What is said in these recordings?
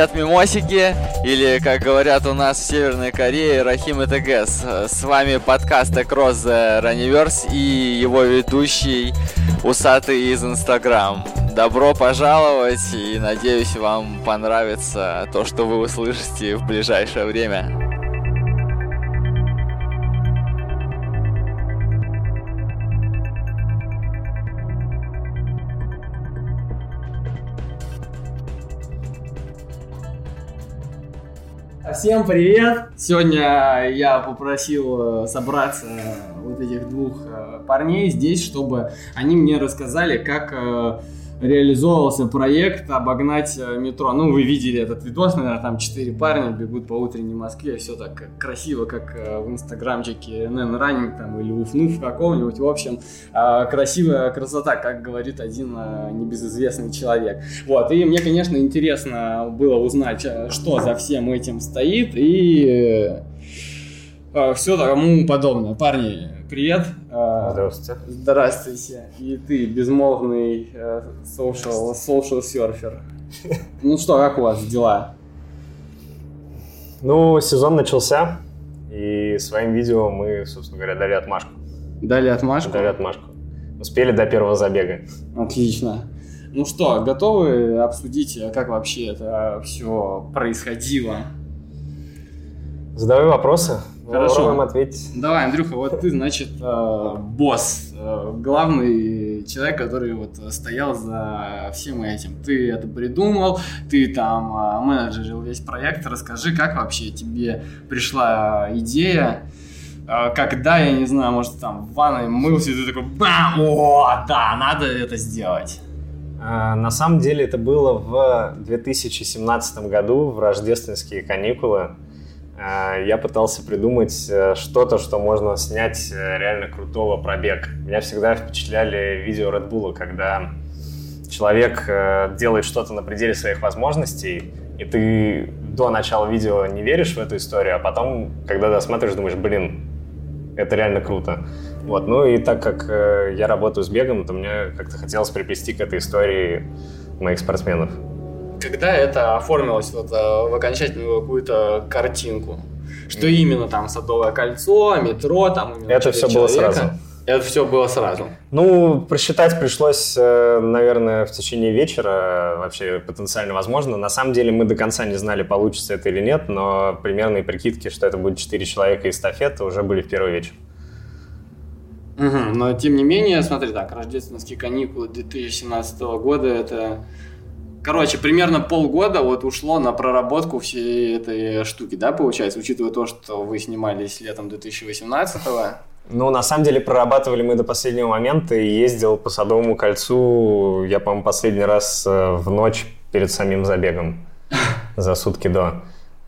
Привет, мимосики, или, как говорят у нас в Северной Корее, Рахим и ТГС. С вами подкаст Across the Runniverse и его ведущий Усатый из Инстаграм. Добро пожаловать и надеюсь вам понравится то, что вы услышите в ближайшее время. Всем привет! Сегодня я попросил э, собраться вот этих двух э, парней здесь, чтобы они мне рассказали, как э, реализовывался проект обогнать э, метро. Ну, вы видели этот видос, наверное, там четыре парня бегут по утренней Москве, все так красиво, как э, в инстаграмчике NN Running там, или Уфнув какого-нибудь. В общем, э, красивая красота, как говорит один небезызвестный человек. Вот, и мне, конечно, интересно было узнать, что за всем этим стоит, и все тому подобное. Парни, привет. Здравствуйте. Здравствуйте. И ты, безмолвный social, social серфер. Ну что, как у вас дела? Ну, сезон начался, и своим видео мы, собственно говоря, дали отмашку. Дали отмашку? Дали отмашку. Успели до первого забега. Отлично. Ну что, готовы обсудить, как вообще это все происходило? Задавай вопросы. Хорошо. Попробуем ответить. Давай, Андрюха, вот ты, значит, э, босс, э, главный человек, который вот стоял за всем этим. Ты это придумал, ты там э, менеджерил весь проект. Расскажи, как вообще тебе пришла идея, когда, я не знаю, может, там в ванной мылся, и ты такой, бам, о, да, надо это сделать. На самом деле это было в 2017 году, в рождественские каникулы. Э, я пытался придумать э, что-то, что можно снять э, реально крутого пробег. Меня всегда впечатляли видео Red Bull, когда человек делает что-то на пределе своих возможностей, и ты до начала видео не веришь в эту историю, а потом, когда досматриваешь, думаешь, блин, это реально круто. Вот, ну и так как я работаю с бегом, то мне как-то хотелось приплести к этой истории моих спортсменов когда это оформилось вот э, в окончательную какую-то картинку? Что именно там Садовое кольцо, метро, там Это все было сразу. Это все было сразу. Ну, просчитать пришлось, э, наверное, в течение вечера, вообще потенциально возможно. На самом деле мы до конца не знали, получится это или нет, но примерные прикидки, что это будет 4 человека и эстафета, уже были в первый вечер. Угу, но тем не менее, смотри, так, рождественские каникулы 2017 года, это Короче, примерно полгода вот ушло на проработку всей этой штуки, да, получается, учитывая то, что вы снимались летом 2018-го. Ну, на самом деле, прорабатывали мы до последнего момента и ездил по Садовому кольцу, я, по-моему, последний раз э, в ночь перед самим забегом, за сутки до.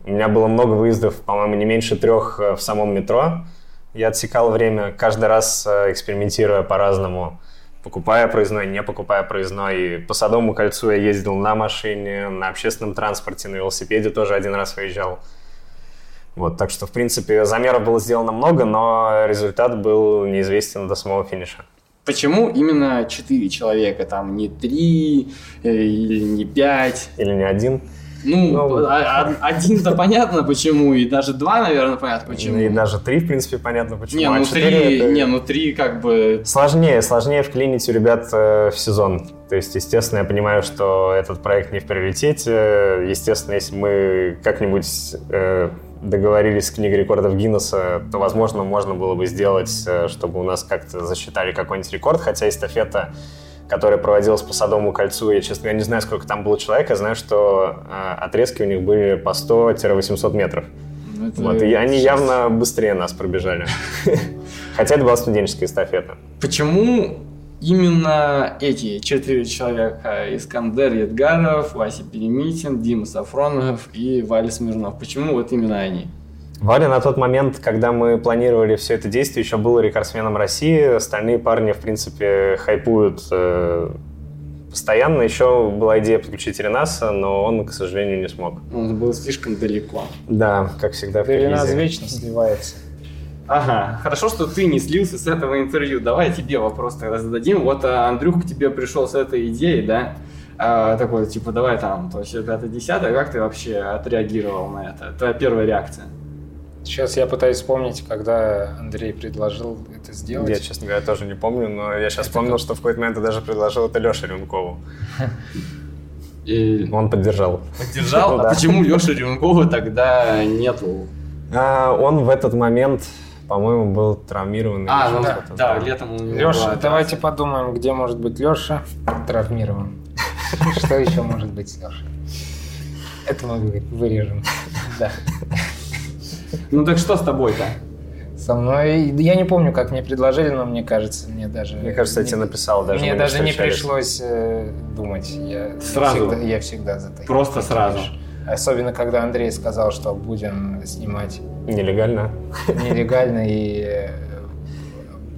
У меня было много выездов, по-моему, не меньше трех э, в самом метро. Я отсекал время, каждый раз э, экспериментируя по-разному покупая проездной, не покупая проездной. По Садовому кольцу я ездил на машине, на общественном транспорте, на велосипеде тоже один раз выезжал. Вот, так что, в принципе, замеров было сделано много, но результат был неизвестен до самого финиша. Почему именно 4 человека, там не 3 э, или не 5? Или не один? Ну, ну а, один-то понятно почему, и даже два, наверное, понятно почему. И даже три, в принципе, понятно почему. Не, а ну а три, это... не, ну три как бы... Сложнее, сложнее вклинить у ребят э, в сезон. То есть, естественно, я понимаю, что этот проект не в приоритете. Естественно, если мы как-нибудь э, договорились с книгой рекордов Гиннесса, то, возможно, можно было бы сделать, э, чтобы у нас как-то засчитали какой-нибудь рекорд, хотя эстафета которая проводилась по Садовому кольцу. Я, честно, я не знаю, сколько там было человек, я знаю, что э, отрезки у них были по 100-800 метров. Ну, это вот, и они явно быстрее нас пробежали. Хотя это была студенческая эстафета. Почему именно эти четыре человека, Искандер Едгаров, Вася Перемитин, Дима Сафронов и Валя Смирнов, почему вот именно они? Валя на тот момент, когда мы планировали все это действие, еще был рекордсменом России. Остальные парни, в принципе, хайпуют э, постоянно. Еще была идея подключить Ренаса, но он, к сожалению, не смог. Он был слишком далеко. Да, как всегда в Ренас вечно сливается. Ага, хорошо, что ты не слился с этого интервью. Давай тебе вопрос тогда зададим. Вот а, Андрюх к тебе пришел с этой идеей, да? А, такой, типа, давай там, то есть это 10 как ты вообще отреагировал на это? Твоя первая реакция? Сейчас я пытаюсь вспомнить, когда Андрей предложил это сделать. Я, честно говоря, тоже не помню, но я сейчас вспомнил, что в какой-то момент я даже предложил это Леше Рюнкову. И Он поддержал. поддержал? Да. А почему Леша Рюнкова тогда нету? А, он в этот момент, по-моему, был травмирован. А, ну да, да, летом у него Леша, давайте подумаем, где может быть Леша травмирован. Что еще может быть с Лешей? Это мы вы- вырежем. Да. Ну так что с тобой-то? Со мной... Я не помню, как мне предложили, но мне кажется, мне даже... Мне кажется, я не- тебе написал даже. Мне даже не пришлось э, думать. Я Сразу? всегда, я всегда за такие- Просто такие сразу? вещи. Особенно, когда Андрей сказал, что будем снимать Нелегально. нелегально и э,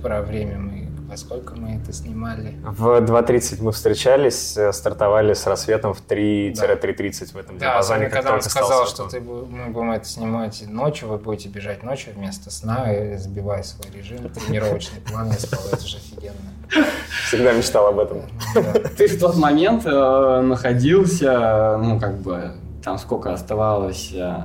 про время мы... Во сколько мы это снимали? В 2.30 мы встречались, э, стартовали с рассветом в 3-3.30 в этом Да, диапазоне, как когда он сказал, что ты, мы будем это снимать ночью, вы будете бежать ночью вместо сна, и сбивая свой режим, тренировочный план, я сказал, это же офигенно. Всегда мечтал об этом. Да. Ты в тот момент э, находился, ну как бы, там сколько оставалось? э,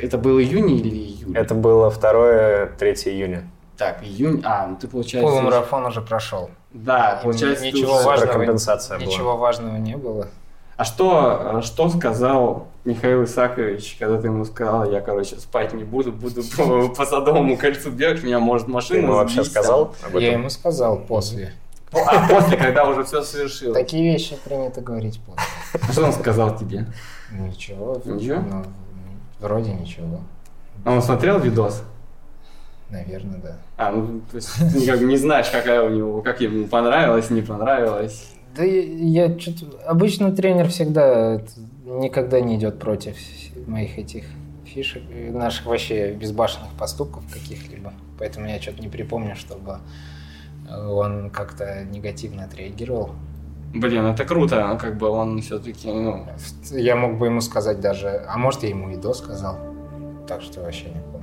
это был июнь или июль? Это было 2-3 июня. Так, июнь, а, ну ты получается... Полумарафон уже прошел. Да, получается, ты ничего важного, Суперкомпенсация была. ничего важного не было. А что, что сказал Михаил Исакович, когда ты ему сказал, я, короче, спать не буду, буду по, по Садовому кольцу бегать, меня может Ты машина ему вообще сбить там». сказал об Я этом? ему сказал после. А после, когда уже все совершилось. Такие вещи принято говорить после. А Что он сказал тебе? Ничего. Ничего? ну, вроде ничего. А Он смотрел видос? Наверное, да. А, ну, то есть ты никак не знаешь, какая у него, как ему понравилось, не понравилось. Да я, я что-то... Обычно тренер всегда никогда не идет против моих этих фишек, наших вообще безбашенных поступков каких-либо. Поэтому я что-то не припомню, чтобы он как-то негативно отреагировал. Блин, это круто, ну, как бы он все-таки, ну, Я мог бы ему сказать даже... А может, я ему и до сказал. Так что вообще не помню.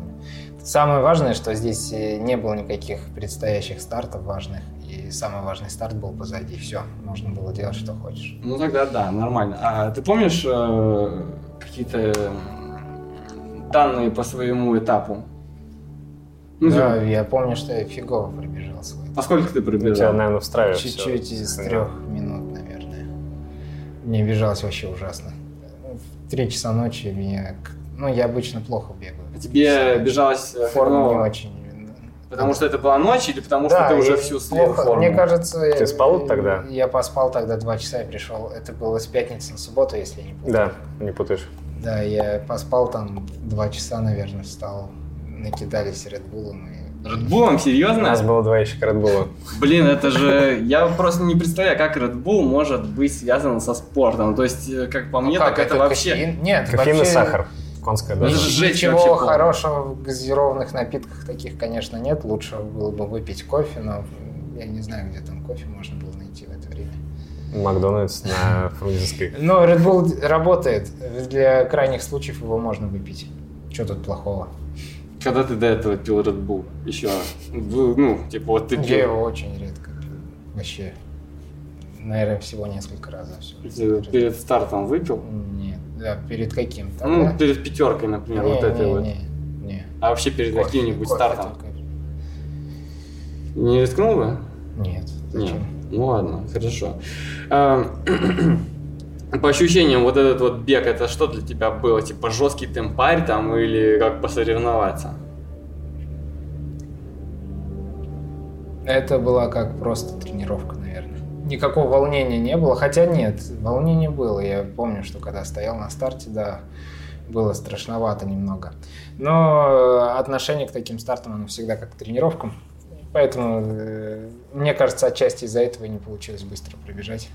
Самое важное, что здесь э, не было никаких предстоящих стартов важных. И самый важный старт был позади. Все, можно было делать, что хочешь. ну тогда да, нормально. А ты помнишь э, какие-то м, данные по своему этапу? Ну, да, типа, я помню, что я фигово пробежал свой. а сколько ты У тебя, пробежал? наверное, в страве Чуть-чуть из трех минут, наверное. Мне бежалось вообще ужасно. В три часа ночи меня... Ну, я обычно плохо бегаю. А Тебе бежалось э, Форма не очень. потому что это была ночь или потому Да, что ты уже всю слил плохо. форму? Мне кажется... Ты спал э, тогда? Я поспал тогда два часа и пришел. Это было с пятницы на субботу, если я не путаю. Да, не путаешь. Да, я поспал там два часа, наверное, встал. Накидались Редбулом и... Редбулом, У серьезно? нас было два Red Bull. Блин, это же... Я просто не представляю, как Red Bull может быть связан со спортом. То есть, э, как по мне, Ну как, так это, вообще... кофеин? Нет, Кофеин и сахар. Конская доза. Ничего хорошего в газированных напитках таких, конечно, нет. Лучше было бы выпить кофе, но я не знаю, где там кофе можно было найти в это время. Макдональдс на Фрунзенской. Но Red Bull работает. Для крайних случаев его можно выпить. Что тут плохого? Когда ты до этого пил Red Bull? Еще, ну, типа, вот ты Я пил. его очень редко. Вообще. Наверное, всего несколько раз за перед стартом выпил? Нет. Да, перед каким? Ну, Тогда? перед пятеркой, например, не, вот этой не, вот. не, не. А вообще перед Кофе, каким-нибудь кофе стартом? только. Не рискнул бы? Нет. Зачем? Нет. Ну ладно, хорошо. А, По ощущениям, вот этот вот бег, это что для тебя было? Типа жесткий темпарь там или как посоревноваться? Это была как просто тренировка. Никакого волнения не было, хотя нет, волнение было. Я помню, что когда стоял на старте, да, было страшновато немного. Но э, отношение к таким стартам, оно всегда как к тренировкам. Поэтому, э, мне кажется, отчасти из-за этого не получилось быстро пробежать.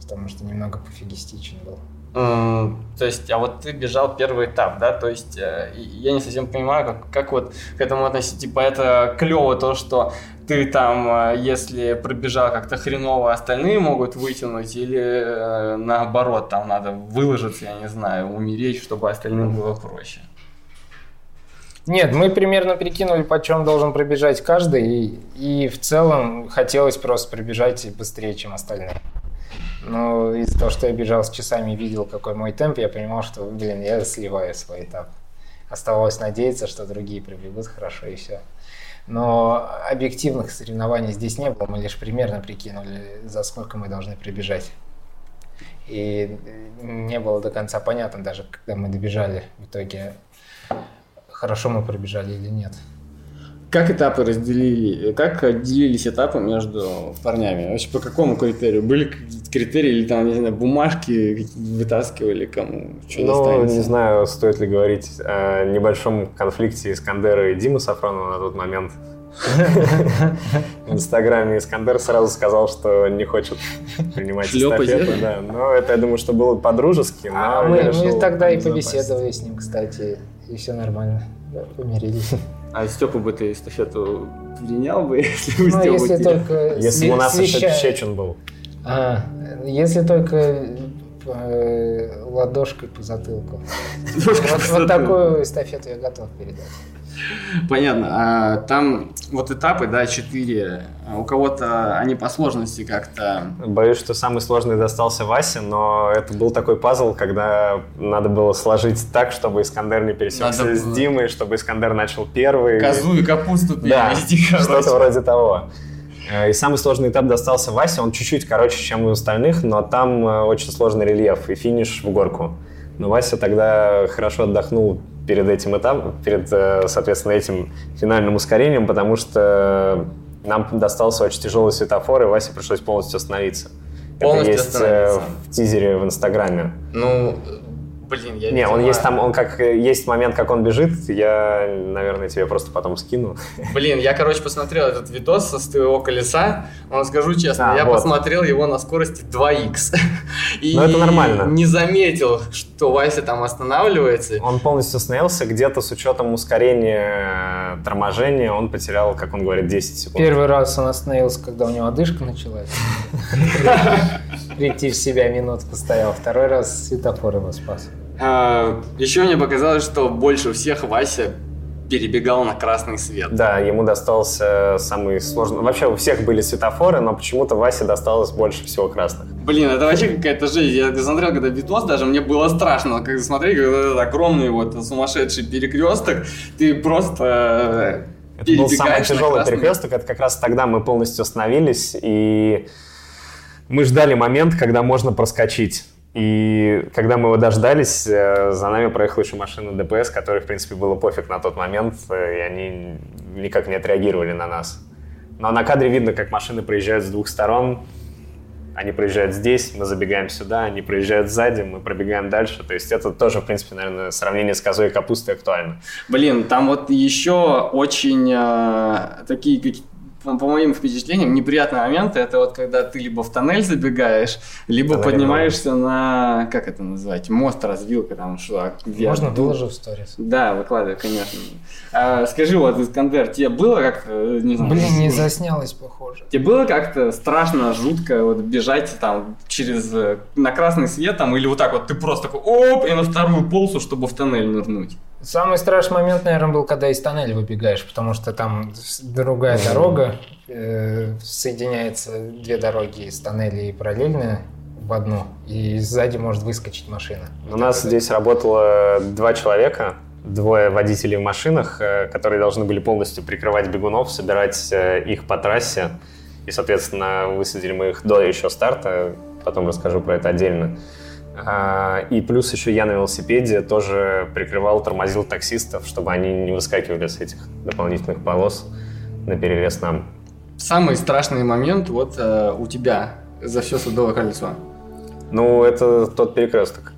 Потому что немного пофигистичен был. М, То есть, а вот ты бежал первый этап, да? То есть, э, я не совсем понимаю, как, как вот к этому относиться. Типа, это клево то, что ты там, э, если пробежал как-то хреново, остальные могут вытянуть, или э, наоборот, там надо выложиться, я не знаю, умереть, чтобы остальным было проще. Нет, мы примерно прикинули, по чем должен пробежать каждый, и, и в целом хотелось просто пробежать быстрее, чем остальные. Но из-за того, что я бежал с часами и видел, какой мой темп, я понимал, что, блин, я сливаю свой этап. Оставалось надеяться, что другие пробегут хорошо и все. Но объективных соревнований здесь не было, мы лишь примерно прикинули, за сколько мы должны прибежать. И не было до конца понятно даже, когда мы добежали в итоге, хорошо мы пробежали или нет. Как этапы разделили, как делились этапы между парнями? Вообще по какому критерию? Были какие-то критерии или там, не знаю, бумажки вытаскивали кому? Что ну, достанется? не знаю, стоит ли говорить о небольшом конфликте Искандера и Димы Сафронова на тот момент. В Инстаграме Искандер сразу сказал, что не хочет принимать эстафету. Да. Но это, я думаю, что было по-дружески. А мы, мы тогда и побеседовали с ним, кстати, и все нормально. Да, помирились. А Степа бы ты эстафету принял бы, если бы ну, если только Если бы у нас еще Чечин был. А, если только э, ладошкой по затылку. Вот такую эстафету я готов передать. Понятно. А, там вот этапы, да, четыре. А у кого-то они по сложности как-то... Боюсь, что самый сложный достался Васе, но это был такой пазл, когда надо было сложить так, чтобы Искандер не пересекся надо с. Димой, чтобы Искандер начал первый. Козу и капусту перевести, да, что-то вроде того. Э, и самый сложный этап достался Васе, он чуть-чуть короче, чем у остальных, но там э, очень сложный рельеф и финиш в горку. Но Вася тогда хорошо отдохнул перед этим этапом, перед, э, соответственно, этим финальным ускорением, потому что нам достался очень тяжелый светофор, и Васе пришлось полностью остановиться. Полностью Это есть остановиться. в тизере в Инстаграме. Ну, Блин, я не, он есть там, он как есть момент, как он бежит, я, наверное, тебе просто потом скину. Блин, я, короче, посмотрел этот видос со своего колеса, он, скажу честно, а, я вот. посмотрел его на скорости 2х. И Но это нормально. не заметил, что Вася там останавливается. Он полностью остановился, где-то с учетом ускорения торможения он потерял, как он говорит, 10 секунд. Первый раз он остановился, когда у него одышка началась. Прийти в себя минутку стоял. Второй раз светофор его спас. А, еще мне показалось, что больше всех Вася перебегал на красный свет. Да, ему достался самый сложный. Вообще у всех были светофоры, но почему-то Васе досталось больше всего красных. Блин, это вообще какая-то жизнь. Я смотрел, когда видос даже, мне было страшно, как смотреть, когда этот огромный вот сумасшедший перекресток, ты просто э, это был самый тяжелый перекресток, это как раз тогда мы полностью остановились, и мы ждали момент, когда можно проскочить. И когда мы его дождались, э, за нами проехала еще машина ДПС, которой, в принципе, было пофиг на тот момент, э, и они никак не отреагировали на нас. Но на кадре видно, как машины проезжают с двух сторон. Они проезжают здесь, мы забегаем сюда, они проезжают сзади, мы пробегаем дальше. То есть это тоже, в принципе, наверное, сравнение с козой и капустой актуально. Блин, там вот еще очень э, такие по, по моим впечатлениям, неприятные моменты это вот когда ты либо в тоннель забегаешь, либо Тоннель поднимаешься на, как это называть, мост, развилка, там что. Можно выложу в сторис. Да, выкладывай, конечно. А, скажи, вот, Искандер, тебе было как не знаю... Блин, не заснялось, похоже. Тебе было как-то страшно, жутко вот бежать там через, э, на красный свет там, или вот так вот ты просто такой, оп, и на вторую полосу, чтобы в тоннель нырнуть? Самый страшный момент, наверное, был, когда из тоннеля выбегаешь, потому что там другая дорога, э, соединяется две дороги из тоннеля и параллельно в одну, и сзади может выскочить машина. У нас здесь работало два человека, двое водителей в машинах, э, которые должны были полностью прикрывать бегунов, собирать э, их по трассе. И, соответственно, высадили мы их до еще старта, потом расскажу про это отдельно. А, и плюс еще я на велосипеде тоже прикрывал, тормозил таксистов, чтобы они не выскакивали с этих дополнительных полос на перерез нам. Самый страшный момент вот э, у тебя за все судовое кольцо? Ну, это тот перекресток.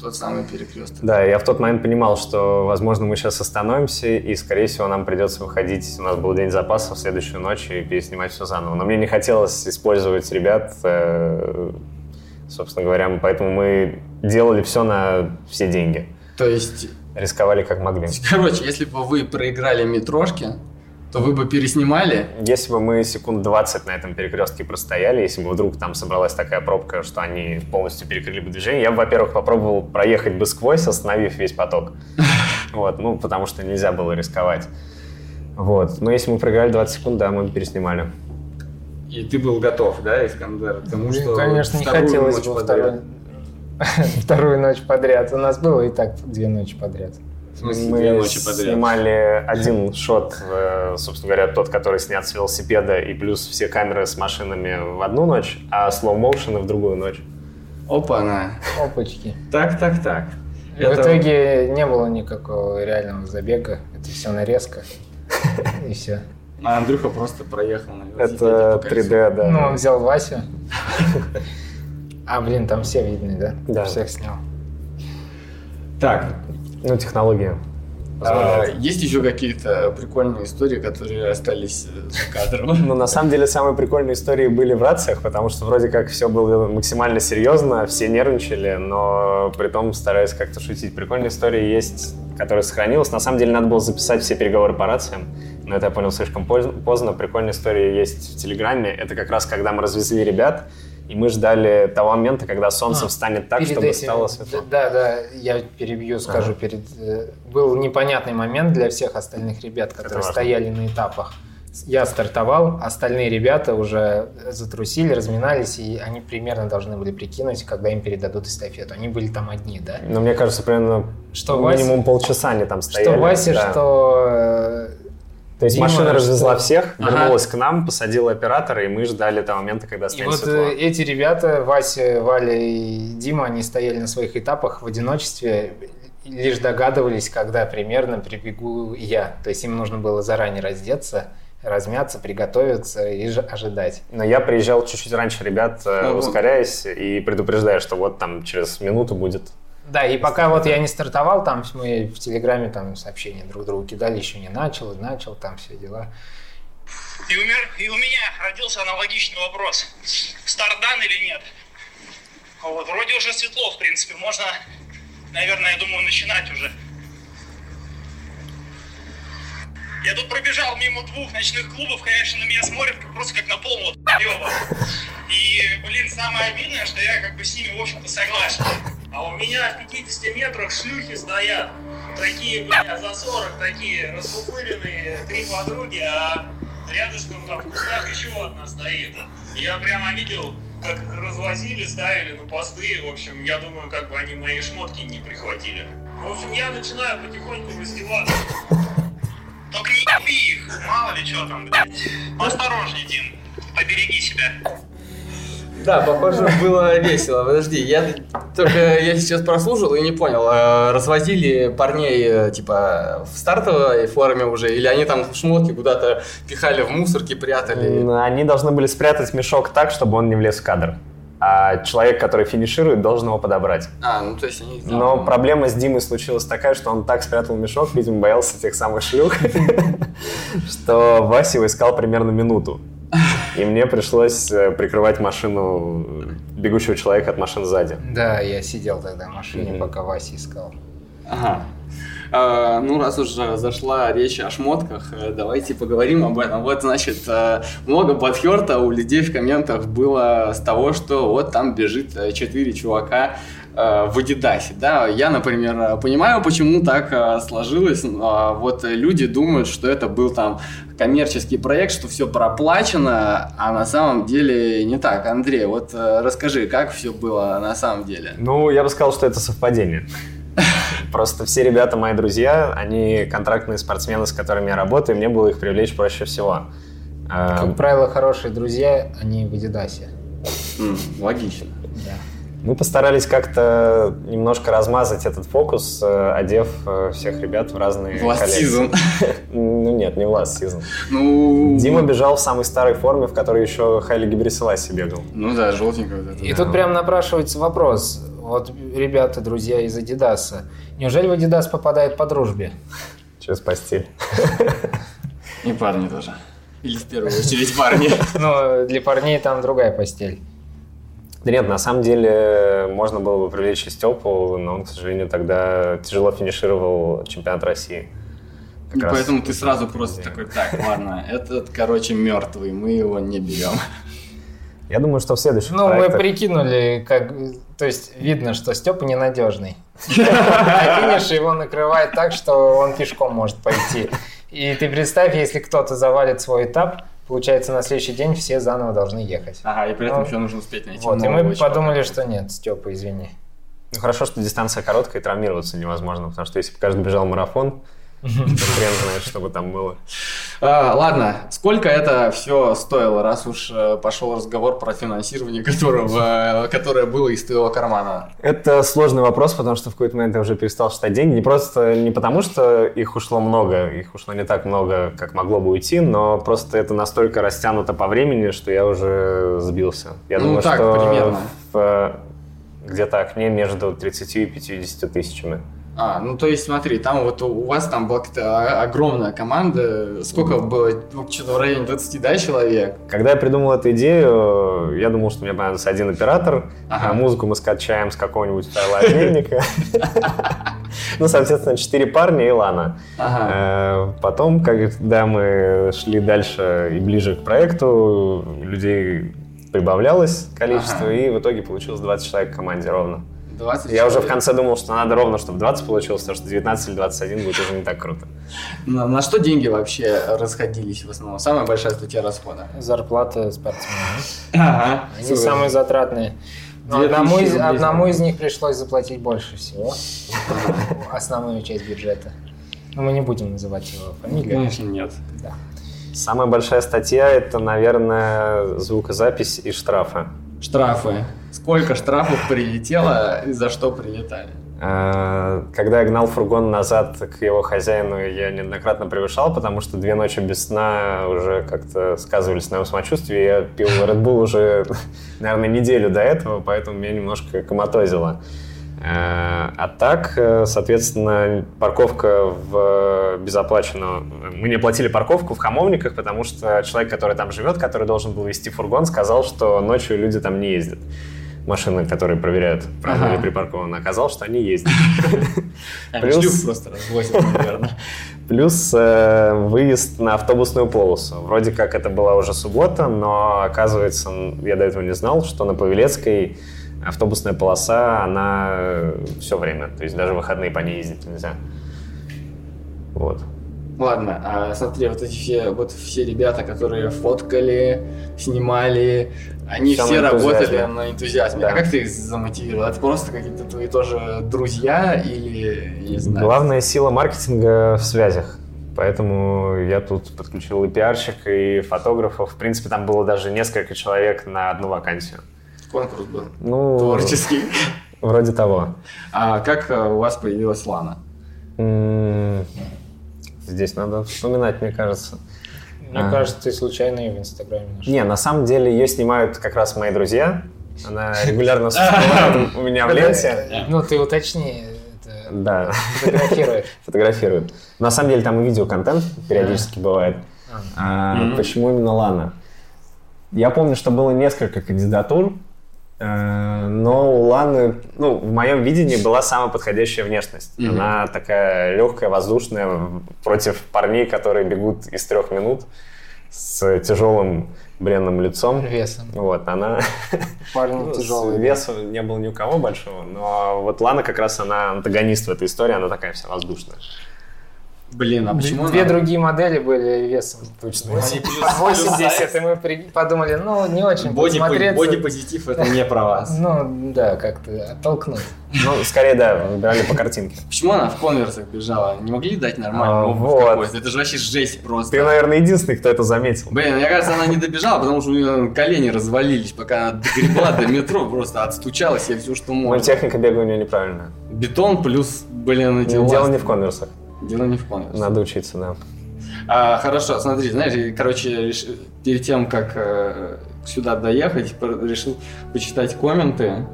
Тот самый перекресток. Да, я в тот момент понимал, что, возможно, мы сейчас остановимся, и, скорее всего, нам придется выходить. У нас был день запасов следующую ночь и переснимать все заново. Но мне не хотелось использовать ребят э, собственно говоря. Поэтому мы делали все на все деньги. То есть... Рисковали как могли. Короче, если бы вы проиграли метрошки, то вы бы переснимали? Если бы мы секунд 20 на этом перекрестке простояли, если бы вдруг там собралась такая пробка, что они полностью перекрыли бы движение, я бы, во-первых, попробовал проехать бы сквозь, остановив весь поток. Вот, ну, потому что нельзя было рисковать. Вот. Но если мы проиграли 20 секунд, да, мы бы переснимали. И ты был готов, да, Искандер, к тому, что Конечно, не вторую хотелось бы второй- вторую ночь подряд. У нас было и так две ночи подряд. В смысле, Мы две ночи подряд. снимали один шот, э, собственно говоря, тот, который снят с велосипеда, и плюс все камеры с машинами в одну ночь, а slow motion в другую ночь. Опа-на. Опачки. Так, так, так. В Это- итоге не было никакого реального забега. Это все нарезка. И все. А Андрюха просто проехал на велосипеде Это по кольцу. 3D, да. Ну, он взял Васю. А, блин, там все видны, да? Да. Всех снял. Так, Ну, технология. А, позволяет. есть еще какие-то прикольные истории, которые остались э, за кадром? Ну, на самом деле, самые прикольные истории были в рациях, потому что вроде как все было максимально серьезно, все нервничали, но при том старались как-то шутить. Прикольная история есть, которая сохранилась. На самом деле, надо было записать все переговоры по рациям, но это я понял слишком поз- поздно. Прикольная история есть в Телеграме. Это как раз, когда мы развезли ребят, и мы ждали того момента, когда солнце А, встанет так, чтобы этим- стало светло. Да, да, я перебью, скажу. Перед э, Был непонятный момент для всех остальных ребят, которые стояли на этапах. Я стартовал, остальные ребята уже затрусили, разминались, и они примерно должны были прикинуть, когда им передадут эстафету. Они были там одни, да? Но мне кажется, примерно Что Вася- минимум полчаса они там стояли. Что Вася, Да. что э, То есть Дима, машина развезла что- всех, Ага. вернулась к нам, посадила оператора, и мы ждали того момента, когда И станет вот светло. э, эти ребята, Вася, Валя и Дима, они стояли на своих этапах в одиночестве, лишь догадывались, когда примерно прибегу я. То есть им нужно было заранее раздеться, размяться, приготовиться и ж- ожидать. Но я приезжал чуть-чуть раньше ребят, э, Ага. ускоряясь и предупреждая, что вот там через минуту будет. Да, и пока вот я не стартовал, там мы в Телеграме там сообщения друг другу кидали, еще не начал, начал, там все дела. И у, меня, и у меня родился аналогичный вопрос. Старт дан или нет? Вот, вроде уже светло, в принципе. Можно, наверное, я думаю, начинать уже. Я тут пробежал мимо двух ночных клубов, конечно, на меня смотрят как- просто как на полного. И, блин, самое обидное, что я как бы с ними, в общем-то, согласен. А у меня в 50 метрах шлюхи стоят. Такие, бля, за 40, такие расфуфыренные, три подруги, а рядышком там в кустах еще одна стоит. Я прямо видел, как развозили, ставили на посты. В общем, я думаю, как бы они мои шмотки не прихватили. В общем, я начинаю потихоньку раздеваться. Только не еби их, мало ли что там, блядь. Осторожней, Дим, побереги себя. Да, похоже, было весело. Подожди, я только я сейчас прослушал и не понял, э, развозили парней э, типа в стартовой форме уже, или они там шмотки куда-то пихали в мусорки, прятали? Они должны были спрятать мешок так, чтобы он не влез в кадр. А человек, который финиширует, должен его подобрать. А, ну то есть они... Но проблема с Димой случилась такая, что он так спрятал мешок, видимо, боялся тех самых шлюх, что Вася его искал примерно минуту. И мне пришлось э, прикрывать машину э, бегущего человека от машин сзади. Да, я сидел тогда в машине, Мгм. пока Вася искал. Ага. А, ну, раз уже зашла речь о шмотках, э, давайте поговорим об этом. Вот, значит, э, много подхерта у людей в комментах было с того, что вот там бежит э, четыре чувака э, в Адидасе, да. Я, например, э, понимаю, почему так э, сложилось. но, Вот э, люди думают, что это был там коммерческий проект, что все проплачено, а на самом деле не так. Андрей, вот э, расскажи, как все было на самом деле? Ну, я бы сказал, что это совпадение. Просто все ребята мои друзья, они контрактные спортсмены, с которыми я работаю, и мне было их привлечь проще всего. Как правило, хорошие друзья, они в Адидасе. Логично. Да. Мы постарались как-то немножко размазать этот фокус, э, одев э, всех ребят в разные last коллекции. season. Ну нет, не в last season. Ну, Дима бежал в самой старой форме, в которой еще Хайли Гибриселаси бегал. Ну да, желтенькая вот эта. И тут прям напрашивается вопрос. Вот ребята, друзья из Адидаса, неужели в Адидас попадает по дружбе? Через постель. И парни тоже. Или в первую очередь парни. Ну, для парней там другая постель. Да нет, на самом деле можно было бы привлечь и Степу, но он, к сожалению, тогда тяжело финишировал чемпионат России. Как И раз поэтому ты сразу просто день. такой, так, ладно, этот, короче, мертвый, мы его не берем. Я думаю, что в следующих Ну, мы проектах- прикинули, как... То есть видно, что Степа ненадежный. На финише его накрывает так, что он пешком может пойти. И ты представь, если кто-то завалит свой этап, получается, на следующий день все заново должны ехать. Ага, и при этом Ну, еще нужно успеть найти Вот, и мы подумали, что нет, Степа, извини. Ну, хорошо, что дистанция короткая, и травмироваться невозможно, потому что если бы каждый бежал марафон, хрен знает, что бы там было. А, ладно, сколько это все стоило, раз уж э, пошел разговор про финансирование, которого, э, которое было из твоего кармана? Это сложный вопрос, потому что в какой-то момент я уже перестал считать деньги. Не просто не потому, что их ушло много, их ушло не так много, как могло бы уйти, но просто это настолько растянуто по времени, что я уже сбился. Я Ну, думаю, так, что примерно. в, э, где-то окне между 30 и 50 тысячами. А, ну то есть смотри, там вот у вас там была какая-то огромная команда, сколько было, ну, что-то в районе 20, да, человек? Когда я придумал эту идею, я думал, что мне понадобится один оператор, Ага. а музыку мы скачаем с какого-нибудь файлообменника. Ну, соответственно, четыре парня и Лана. Ага. Э, Потом, когда мы шли дальше и ближе к проекту, людей прибавлялось количество, Ага. и в итоге получилось 20 человек в команде ровно. 20 Я уже в человек. конце думал, что надо ровно, чтобы 20 получилось, потому что 19 или 21 будет уже не так круто. На, на что деньги вообще расходились в основном? Самая большая статья расхода. Зарплата спортсменов. Ага. Они самые затратные. Но 2000 одному, из, одному из них пришлось заплатить больше всего. Основную часть бюджета. Но мы не будем называть его фамилию. Конечно, нет. Да. Самая большая статья — это, наверное, звукозапись и штрафы. Штрафы. Сколько штрафов прилетело и за что прилетали? Э, Когда я гнал фургон назад к его хозяину, я неоднократно превышал, потому что две ночи без сна уже как-то сказывались на моем самочувствии. Я пил Red Bull уже, наверное, неделю до этого, поэтому меня немножко коматозило. Э, А так, э, соответственно, парковка в безоплаченную... Мы не оплатили парковку в Хамовниках, потому что человек, который там живет, который должен был вести фургон, сказал, что ночью люди там не ездят. Машины, которые проверяют, правильно Ага. ли припарковано, оказалось, что они ездят. Плюс- просто развозят, наверное. Плюс э, выезд на автобусную полосу. Вроде как это была уже суббота, но оказывается, я до этого не знал, что на Павелецкой автобусная полоса, она все время. То есть даже выходные по ней ездить нельзя. Вот. Ладно, а смотри, вот эти все, вот все ребята, которые фоткали, снимали, они все на работали на энтузиазме. Да. А как ты их замотивировал? Это просто какие-то твои тоже друзья или, не знаю? Главная сила маркетинга в связях. Поэтому я тут подключил и пиарщик, и фотографов. В принципе, там было даже несколько человек на одну вакансию. Конкурс был Ну, творческий. вроде того. А как э, у вас появилась Лана? Здесь надо вспоминать, мне кажется. Мне А. кажется, ты случайно ее в Инстаграме нашел. Не, на самом деле ее снимают как раз мои друзья. Она регулярно всплывает у меня в ленте. Ну, ты уточни, это Да, фотографирует. фотографируют. На самом деле там и видеоконтент периодически бывает. А. Почему именно Лана? Я помню, что было несколько кандидатур, но у Ланы, ну, в моем видении была самая подходящая внешность. Мгм. Она такая легкая, воздушная, против парней, которые бегут из трех минут с тяжелым бренным лицом. Весом. Вот, она... Парни Ну, тяжелые. Веса не было ни у кого большого, но вот Лана как раз она антагонист в этой истории, она такая вся воздушная. Блин, а почему Две она- другие модели были весом. Точно. Они плюс- плюс 80, сайз? и мы при- подумали, ну, не очень Боди- смотреться. Бодипозитив это не про вас. Ну, да, как-то оттолкнуть. Ну, скорее, да, выбирали по картинке. Почему она в конверсах бежала? Не могли дать нормальный А, обувь вот. Это же вообще жесть просто. Ты, наверное, единственный, кто это заметил. Блин, мне кажется, она не добежала, потому что у нее колени развалились, пока она догребла до метро, просто отстучала себе все, что Ну, можно. техника бега у нее неправильная. Бетон плюс, блин, эти Дело не в конверсах. Дело не в конверсах. Надо учиться, да. А, хорошо, смотри, знаешь, короче, перед тем, как э, сюда доехать, решил почитать комменты,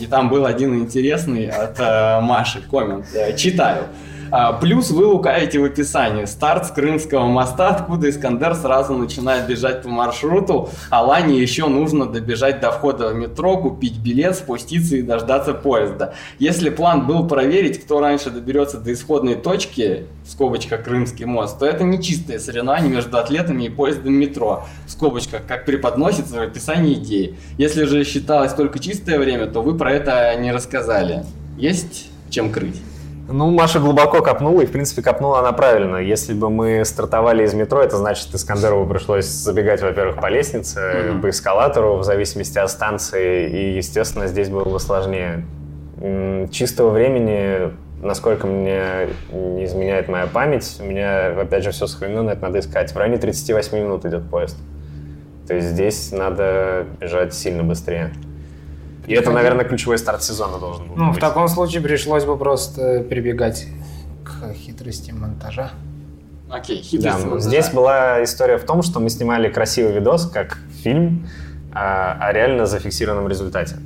и там был один интересный от э, Маши коммент. Я читаю. А, плюс вы лукаете в описании. Старт с Крымского моста, откуда Искандер сразу начинает бежать по маршруту, а Лане еще нужно добежать до входа в метро, купить билет, спуститься и дождаться поезда. Если план был проверить, кто раньше доберется до исходной точки, в скобочках Крымский мост, то это не чистое соревнование между атлетами и поездом метро, в скобочках, как преподносится в описании идеи. Если же считалось только чистое время, то вы про это не рассказали. Есть чем крыть? Ну, Маша глубоко копнула, и, в принципе, копнула она правильно. Если бы мы стартовали из метро, это значит, Искандерову пришлось забегать, во-первых, по лестнице, mm-hmm. по эскалатору, в зависимости от станции, и, естественно, здесь было бы сложнее. Чистого времени, насколько мне не изменяет моя память, у меня, опять же, все сохранено, это надо искать. В районе 38 минут идет поезд. То есть здесь надо бежать сильно быстрее. И это, наверное, ключевой старт сезона должен был Ну, быть. в таком случае пришлось бы просто прибегать к хитрости монтажа. Окей, Да, хитрость. здесь была история в том, что мы снимали красивый видос, как фильм, а, о реально зафиксированном результате.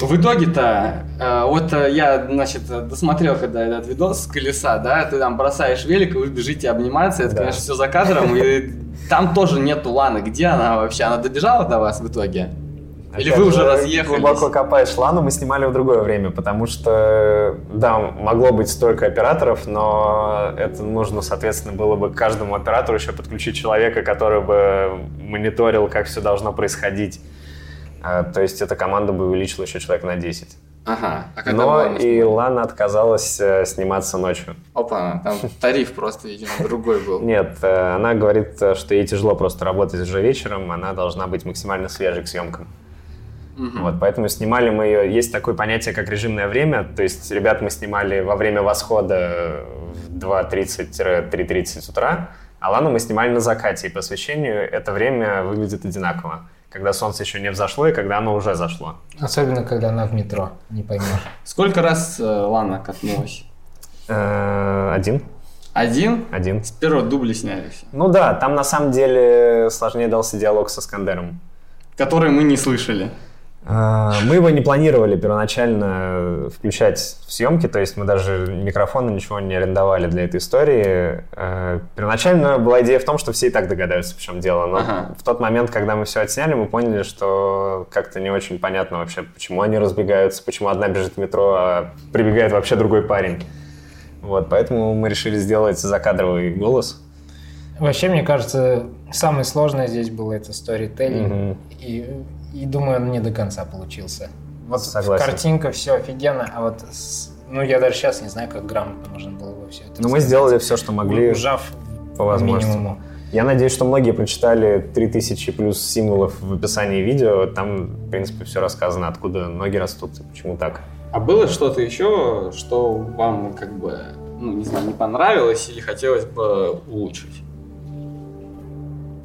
В итоге-то, э, вот э, я, значит, досмотрел, когда этот видос с колеса, да, ты там бросаешь велик, и вы бежите обниматься, это, Да. конечно, все за кадром, и там тоже нету Ланы. Где она вообще? Она добежала до вас в итоге? Или Опять вы уже же, разъехались? Глубоко копаешь Лану, мы снимали в другое время, потому что, да, могло быть столько операторов, но это нужно, соответственно, было бы к каждому оператору еще подключить человека, который бы мониторил, как все должно происходить. А, То есть эта команда бы увеличила еще человек на 10. Ага. А когда Но Лана и? Лана отказалась э, сниматься ночью. Опа, там тариф просто, видимо, другой был. Нет, э, она говорит, э, что ей тяжело просто работать уже вечером, она должна быть максимально свежей к съемкам. Мгм. Вот, поэтому снимали мы ее. Есть такое понятие, как режимное время. То есть ребят мы снимали во время восхода в 2.30-3.30 утра, а Лану мы снимали на закате. И по освещению это время выглядит одинаково. Когда солнце еще не взошло и когда оно уже зашло. Особенно, когда она в метро, не поймешь. Сколько раз э, Лана катнулась? Э, Один. Один? Один. С первого дубля сняли все. Ну да, там на самом деле сложнее дался диалог со Скандером. Который мы не слышали. А, Мы его не планировали первоначально включать в съемки, то есть мы даже микрофоны ничего не арендовали для этой истории. А, Первоначально была идея в том, что все и так догадаются, в чем дело, но Ага. в тот момент, когда мы все отсняли, мы поняли, что как-то не очень понятно вообще, почему они разбегаются, почему одна бежит в метро, а прибегает вообще другой парень. Вот, поэтому мы решили сделать закадровый голос. Вообще, мне кажется, самое сложное здесь было это сторителлинг. Мгм. И, и думаю, он не до конца получился. Вот Согласен. картинка, все офигенно, а вот, с- ну, я даже сейчас не знаю, как грамотно можно было бы все это Но Ну, мы сделали все, что могли. Ужав по возможности. минимуму. Я надеюсь, что многие прочитали 3000 плюс символов в описании видео. Там, в принципе, все рассказано, откуда ноги растут и почему так. А было что-то еще, что вам как бы, ну, не знаю, не понравилось или хотелось бы улучшить?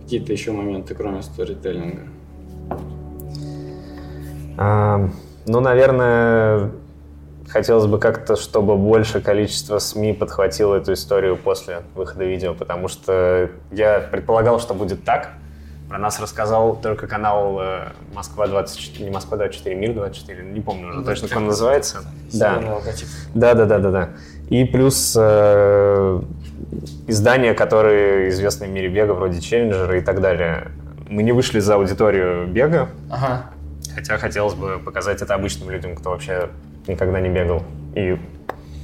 Какие-то еще моменты, кроме сторителлинга? А, ну, наверное, хотелось бы как-то, чтобы больше количество СМИ подхватило эту историю после выхода видео, потому что я предполагал, что будет так. Про нас рассказал только канал э, Москва 24, не Москва 24, Мир 24, не помню уже точно, как он называется. Да. Да, да, да, да, да. И плюс э, издания, которые известны в мире бега, вроде Челленджера и так далее. Мы не вышли за аудиторию бега, Ага. Хотя хотелось бы показать это обычным людям, кто вообще никогда не бегал. И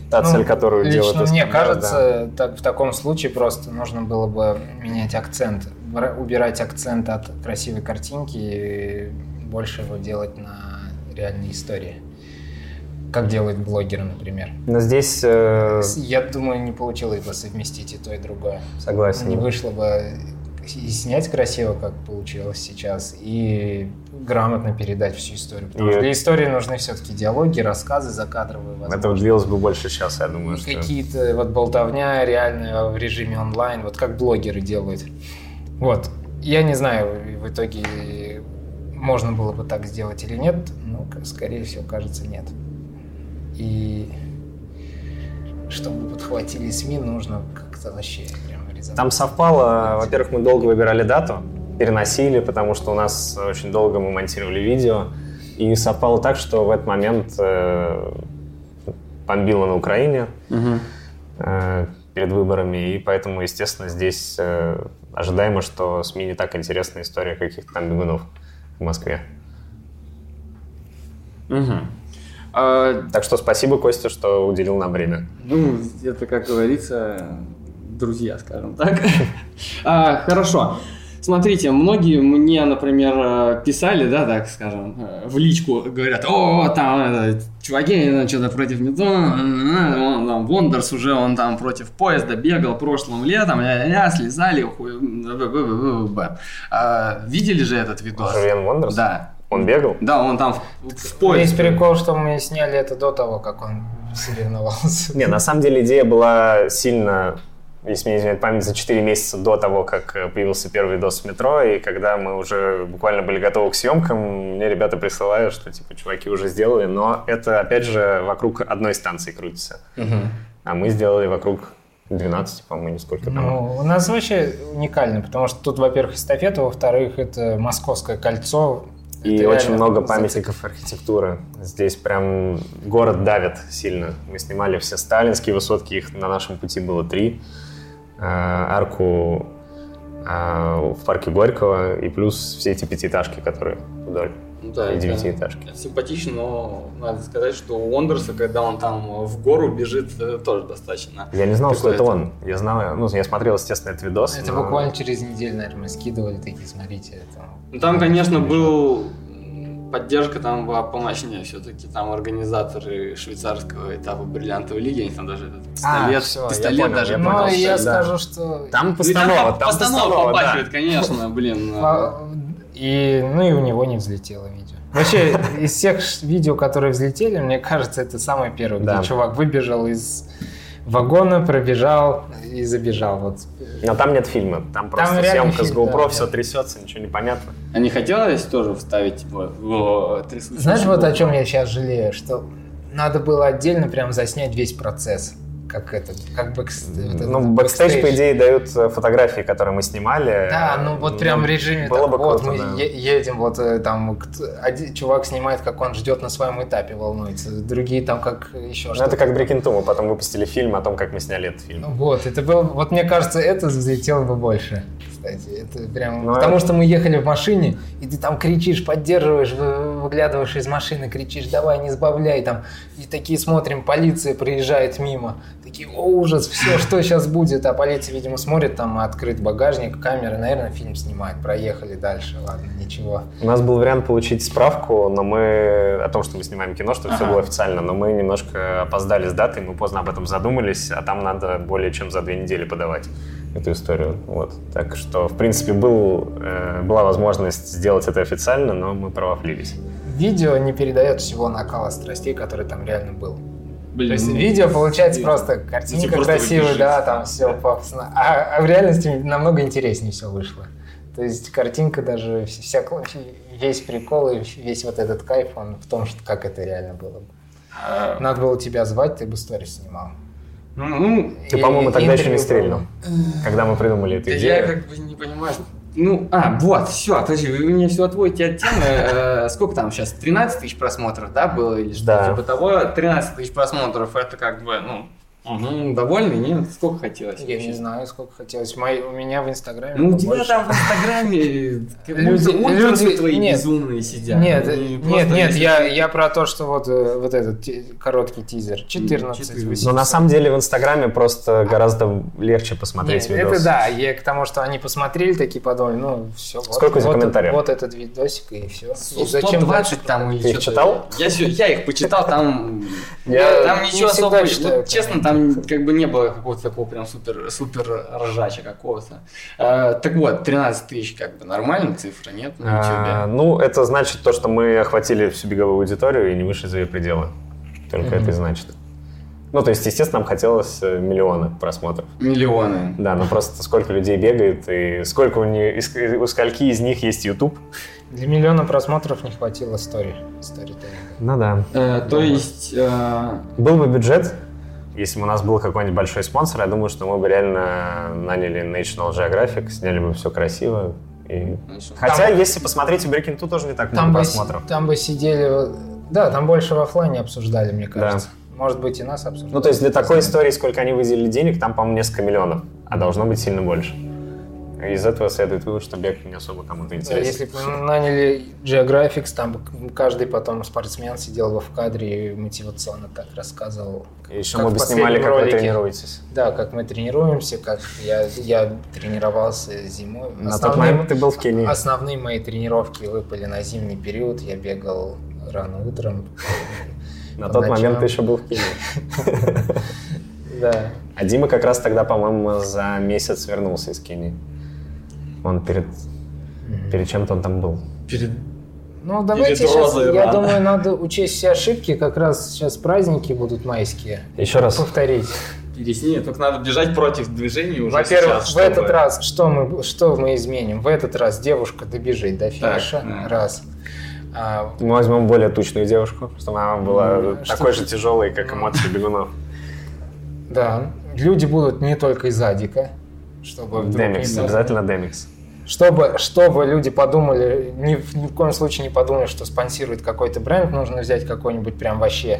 та Ну, цель, которую Лично делают мне СКД, да. кажется, так, в таком случае просто нужно было бы менять акцент, убирать акцент от красивой картинки и больше его делать на реальной истории. Как делают блогеры, например. Но здесь э, Я думаю, не получилось бы совместить и то, и другое. согласен. Не вышло бы и снять красиво, как получилось сейчас, и грамотно передать всю историю. Потому И- что для истории нужны все-таки диалоги, рассказы закадровые, Это возможно. длилось бы больше часа, я думаю, И что... Какие-то вот болтовня реальная в режиме онлайн, вот как блогеры делают. Вот. Я не знаю, в итоге можно было бы так сделать или нет, но, скорее всего, кажется, нет. И чтобы подхватили СМИ, нужно как-то вообще. Там совпало, во-первых, мы долго выбирали дату, переносили, потому что у нас очень долго мы монтировали видео, и совпало так, что в этот момент э, бомбило на Украине э, перед выборами, и поэтому, естественно, здесь э, ожидаемо, что СМИ не так интересна история каких-то там бегунов в Москве. Мгм. А, Так что спасибо, Костя, что уделил нам время. Ну, это, как говорится, друзья, скажем так. А, Хорошо. Смотрите, многие мне, например, э, писали, да, так скажем, э, в личку, говорят, о, там, это, чуваки, ну, что-то против метро, он там, Вондерс уже, он там против поезда бегал прошлым летом, ля-ля, слезали, хуй, а, видели же этот видос? Живен Вондерс? Да. Он бегал? Да, он там в, в Весь поезд. прикол, что мы сняли это до того, как он соревновался. Не, на самом деле идея была сильно, если мне не изменяет память, за 4 месяца до того, как э, появился первый видос в метро, и когда мы уже буквально были готовы к съемкам, мне ребята присылают, что типа чуваки уже сделали, но это опять же вокруг одной станции крутится. А мы сделали вокруг 12, по-моему, сколько там. Ну, у нас вообще уникально, потому что тут, во-первых, эстафета, во-вторых, это Московское кольцо. И Это очень много памятников архитектуры. Здесь прям город давит сильно. Мы снимали все сталинские высотки, их на нашем пути было три. А, Арку а, в парке Горького и плюс все эти пятиэтажки, которые вдоль. Да, и девятиэтажки. это Симпатично, но надо сказать, что у Вондерса, когда он там в гору бежит, э, тоже достаточно. Я не знал, что это он. Я знал, ну, я смотрел, естественно, этот видос. Это но- буквально через неделю, наверное, мы скидывали такие, смотрите. Это... Ну, Там, конечно, был поддержка там была помощнее все-таки. Там организаторы швейцарского этапа бриллиантовой лиги, они там даже этот пистолет, А, всё, я пистолет понял, даже я Ну, я да. скажу, что... Там Ну, постанова, по- там постанова постанова, да. побахивает, конечно, блин. А, И, ну и у него не взлетело видео. Вообще, из всех видео, которые взлетели, мне кажется, это самое первое, Да. где чувак выбежал из вагона, пробежал и забежал. Вот. Но там нет фильма. Там просто реально съемка с фильм, GoPro, да, все да. трясется, ничего не понятно. А не хотелось тоже вставить, типа, в трясущийся Знаешь, вот о чем я сейчас жалею, что надо было отдельно прям заснять весь процесс. Как это, как backs- Ну, бэкстейдж, по идее, дают э, фотографии, которые мы снимали. Да, ну вот прям в режиме, Было так, бы вот круто, мы да. едем, вот э, там один чувак снимает, как он ждет на своем этапе, волнуется, другие там как еще Ну, что-то. это как Two, мы потом выпустили фильм о том, как мы сняли этот фильм. Вот, это было, вот мне кажется, это взлетело бы больше, кстати. Это прям, Ну, потому что мы ехали в машине, и ты там кричишь, поддерживаешь, вы- выглядываешь из машины, кричишь, давай, не сбавляй там. И такие смотрим, полиция проезжает мимо. Такие, о, ужас, все, что сейчас будет? А полиция, видимо, смотрит, там открыт багажник, камера, наверное, фильм снимает. Проехали дальше, ладно, ничего. У нас был вариант получить справку, но мы о том, что мы снимаем кино, что все Ага. было официально, но мы немножко опоздали с датой, мы поздно об этом задумались, а там надо более чем за две недели подавать эту историю. Вот. Так что, в принципе, был, э, была возможность сделать это официально, но мы провафлились. Видео не передает всего накала страстей, который там реально был. Блин, То есть ну, видео получается и- просто ну, картинка типа просто красивая, да, там все пафосно. А, а в реальности намного интереснее все вышло. То есть картинка даже вся, весь прикол и весь вот этот кайф, он в том, что как это реально было. бы. а, Надо было тебя звать, ты бы сторис снимал. Ну, ну, Ты, по-моему, тогда еще не стрельнул, когда мы придумали эту да идею. я как бы не понимаю. Ну, а, вот, все, подожди, вы меня все отводите от темы. Э, Сколько там сейчас? 13 тысяч просмотров, да, было или что Да. типа того? 13 тысяч просмотров, это как бы, ну, мгм, довольны, нет? Сколько хотелось? Я не вообще? знаю, сколько хотелось. Мои- у меня в Инстаграме Ну, у тебя там в Инстаграме Люди- твои безумные сидят. Нет, нет, нет, я, я про то, что вот, э, вот этот короткий тизер. 14 14. Но 800. на самом деле в Инстаграме просто гораздо легче посмотреть видос. это да, я к тому, что они посмотрели, такие подумали, ну все. Вот, Сколько у тебя комментариев? Вот этот видосик и все. Ну, 120 там или что-то. читал? Я, их почитал, там, там не ничего всегда особо, читаю, вот честно, там как бы не было какого-то такого прям супер, супер ржача какого-то. Э, так вот, 13 тысяч как бы нормальная цифра, нет? На А, YouTube. ну, это значит то, что мы охватили всю беговую аудиторию и не вышли за ее пределы. Только это и значит. Ну, то есть, естественно, нам хотелось э, миллионы просмотров. Миллионы. Да, но просто сколько людей бегает и сколько у, не- у скольки из них есть YouTube. Для миллиона просмотров не хватило стори. Сторителлинга. Ну да. Э, то есть, э, Был бы бюджет, если бы у нас был какой-нибудь большой спонсор, я думаю, что мы бы реально наняли National Geographic, сняли бы все красиво. И... Хотя, если посмотреть, у Breaking Two тоже не так Там много бы, просмотров. там бы сидели... Да, там больше в оффлайне обсуждали, мне кажется. Может быть, и нас обсуждали. Ну, то есть для такой истории, сколько они выделили денег, там, по-моему, несколько миллионов, а должно быть сильно больше. Из этого следует вывод, что бег не особо кому-то интересен. если бы мы наняли Geographics, там каждый потом спортсмен сидел бы в кадре и мотивационно так рассказывал. И Еще как мы бы снимали, как вы ролике. тренируетесь. Да, как мы тренируемся, как я, я тренировался зимой. На тот Основные- момент ты был в Кении. Основные мои тренировки выпали на зимний период. Я бегал рано утром. На тот момент ты еще был в Кении. Да. А Дима как раз тогда, по-моему, за месяц вернулся из Кении. Он перед, перед чем-то он там был. Перед... Ну, давайте Перед сейчас, я рано. думаю, надо учесть все ошибки. Как раз сейчас праздники будут майские. Еще раз. Повторить. Пересни, только надо бежать против движения уже Во-первых, сейчас, в этот чтобы- раз что мы, что мы изменим? В этот раз девушка добежит до Так, финиша. да. Раз. А, Мы возьмем более тучную девушку, чтобы она была Ну, такой что- же тяжелой, как эмоции бегунов. да. Люди будут не только из Адика, чтобы Демикс, обязательно Демикс. Чтобы, чтобы люди подумали, ни, в ни в коем случае не подумали, что спонсирует какой-то бренд, нужно взять какой-нибудь прям вообще.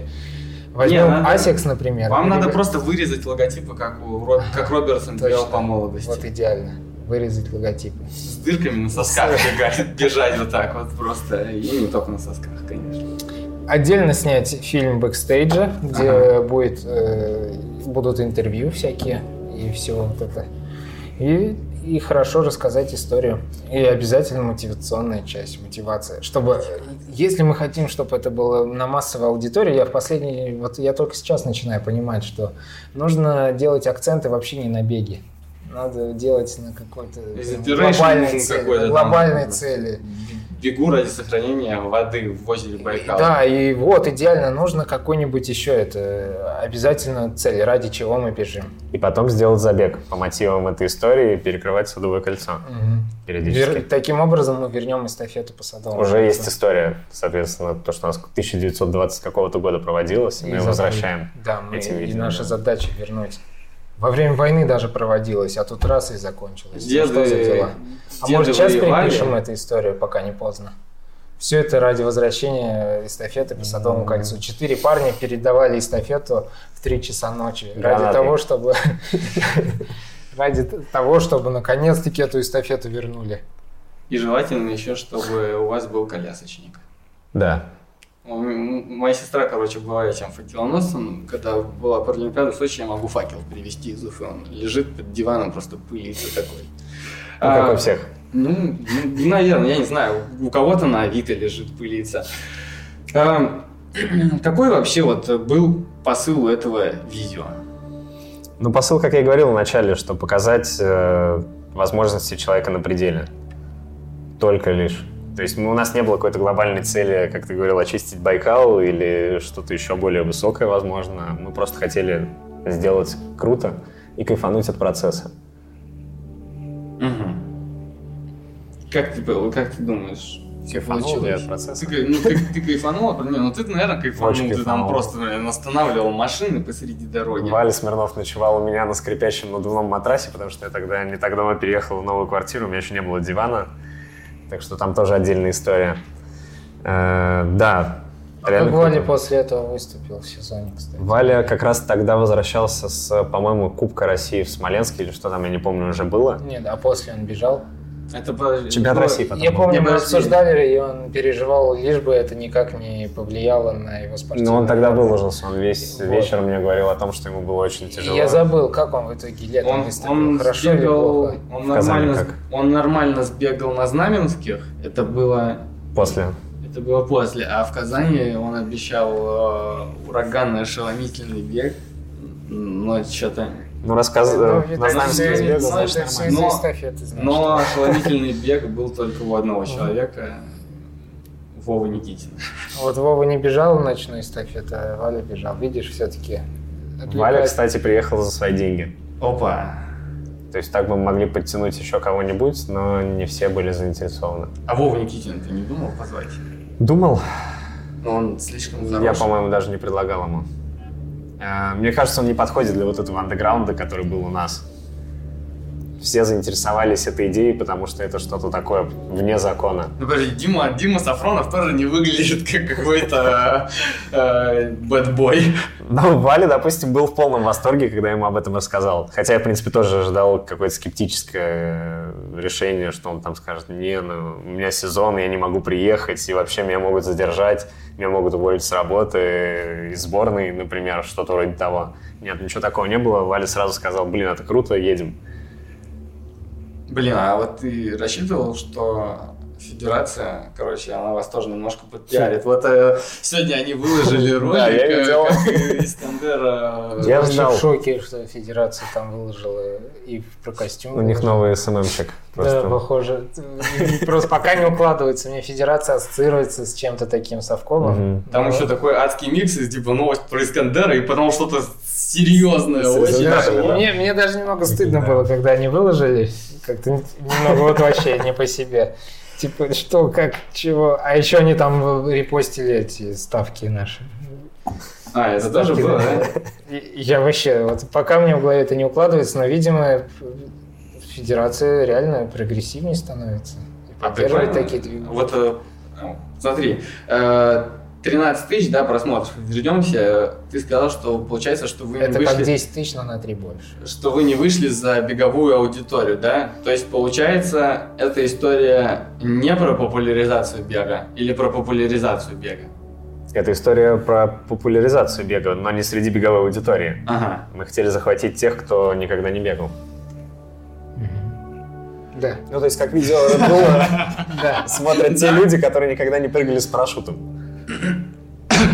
Возьмем надо- Asics, например. Вам или надо просто вырезать логотипы, как, у как Робертсон делал по молодости. Вот идеально. Вырезать логотипы. С дырками на сосках бегать, бежать вот так вот просто. И не только на сосках, конечно. Отдельно снять фильм бэкстейджа, где будет, э, будут интервью всякие и все вот это. И, и хорошо рассказать историю. И обязательно мотивационная часть, мотивация. Чтобы, если мы хотим, чтобы это было на массовой аудитории, я в последний, вот я только сейчас начинаю понимать, что нужно делать акценты вообще не на беге. Надо делать на какой-то глобальной цели. какой-то там, глобальной цели. Бегу ради сохранения воды в озере Байкал. Да, и вот идеально нужно какой-нибудь еще это обязательно цель, ради чего мы бежим. И потом сделать забег по мотивам этой истории и перекрывать Садовое кольцо периодически. Вер- Таким образом мы вернем эстафету по садовому. Уже кольцу. есть история, соответственно, то, что у нас 1920 какого-то года проводилось, и мы И ее возвращаем. Да, мы, и видео, наша да. задача вернуть. Во время войны даже проводилось, а тут раз и закончилось. Ну, Деды, что за дела? А может сейчас воевали. перепишем эту историю, пока не поздно. Все это ради возвращения эстафеты по Садовому кольцу. Четыре парня передавали эстафету в три часа ночи. Ради Гранаты. того, чтобы... Ради того, чтобы наконец-таки эту эстафету вернули. И желательно еще, чтобы у вас был колясочник. Да. Моя сестра, короче, была этим факелоносцем. Когда была Паралимпиада в Сочи, я могу факел привезти из Уфы. Он лежит под диваном, просто пылится такой. Ну, как у всех. Ну, ну, наверное, я не знаю. У кого-то на Авито лежит, пылится. А, Какой вообще вот был посыл у этого видео? Ну, посыл, как я и говорил в начале, что показать э, возможности человека на пределе. Только лишь. То есть мы- у нас не было какой-то глобальной цели, как ты говорил, очистить Байкал или что-то еще более высокое, возможно. Мы просто хотели сделать круто и кайфануть от процесса. Как ты, как ты думаешь? Кайфанул получилось? я от процесса? Ты, ну, ты, ты кайфанул? Не, ну ты, наверное, кайфанул. Очень ты там кайфанул. просто наверное, останавливал машины посреди дороги. Валя Смирнов ночевал у меня на скрипящем надувном матрасе, потому что я тогда не так давно переехал в новую квартиру, у меня еще не было дивана, так что там тоже отдельная история. Э, да, А как Валя круто. после этого выступил в сезоне, кстати? Валя как раз тогда возвращался с, по-моему, Кубка России в Смоленске или что там, я не помню, уже было. Нет, а после он бежал. Это было- Чемпионат России потом Я был. помню, мы обсуждали, и он переживал, лишь бы это никак не повлияло на его спортивную Но он тогда выложился, он весь Вот. вечер мне говорил о том, что ему было очень И тяжело. Я забыл, как он в итоге летом Он, выступил. он Хорошо или сбегал, плохо? он В нормально, как? он нормально сбегал на Знаменских. Это было, После. это было после. А в Казани он обещал э, ураганный ошеломительный бег. Но что-то... Ну, рассказ... Ну, э, на значит. Но- эстафеты, значит. Но ошеломительный бег был только у одного человека. Вовы Никитина. Вот Вова не бежал в ночную эстафету, а Валя бежал. Видишь, все-таки... Валя, кстати, приехал за свои деньги. Опа. То есть так бы мы могли подтянуть еще кого-нибудь, но не все были заинтересованы. А Вову Никитина ты не думал позвать? Думал, Но он слишком я, заросший. по-моему, даже не предлагал ему. Э, Мне кажется, он не подходит для вот этого андеграунда, который был у нас. Все заинтересовались этой идеей, потому что это что-то такое вне закона. Ну, подожди, Дима, Дима Сафронов тоже не выглядит как какой-то э, бэтбой. Ну, Валя, допустим, был в полном восторге, когда я ему об этом рассказал. Хотя я, в принципе, тоже ожидал какое-то скептическое решение, что он там скажет, не, ну, у меня сезон, я не могу приехать, и вообще меня могут задержать, меня могут уволить с работы, из сборной, например, что-то вроде того. Нет, ничего такого не было. Валя сразу сказал, блин, это круто, едем. Блин, а вот ты рассчитывал, что Федерация, короче, она вас тоже немножко подпиарит. Вот э, сегодня они выложили ролик, Да, я э, видел. как Искандер... э, Я Вообще в шоке, что Федерация там выложила и про костюм. У них новый СММщик. Да, похоже. Просто пока не укладывается. Мне Федерация ассоциируется с чем-то таким совковым. Там еще такой адский микс из типа новость про Искандера и потом что-то серьезное. С очень. Мне, мне даже немного стыдно было, когда они выложили. Как-то немного вот вообще не по себе. Типа, что, как, чего. А еще они там репостили эти ставки наши. А, это тоже Ставки, было, да. Я вообще, вот пока мне в голове это не укладывается, но, видимо, федерация реально прогрессивнее становится. И А поддерживает такие движения. Вот э, смотри, э, 13 тысяч, да, просмотров. Вернемся. Ты сказал, что получается, что вы не Это как вышли... 10 тысяч, но на 3 больше. что вы не вышли за беговую аудиторию, да? То есть, получается, эта история не про популяризацию бега или про популяризацию бега? Это история про популяризацию бега, но не среди беговой аудитории. Ага. Мы хотели захватить тех, кто никогда не бегал. Да, Ну, то есть, как видео Red Bull смотрят те люди, которые никогда не прыгали с парашютом,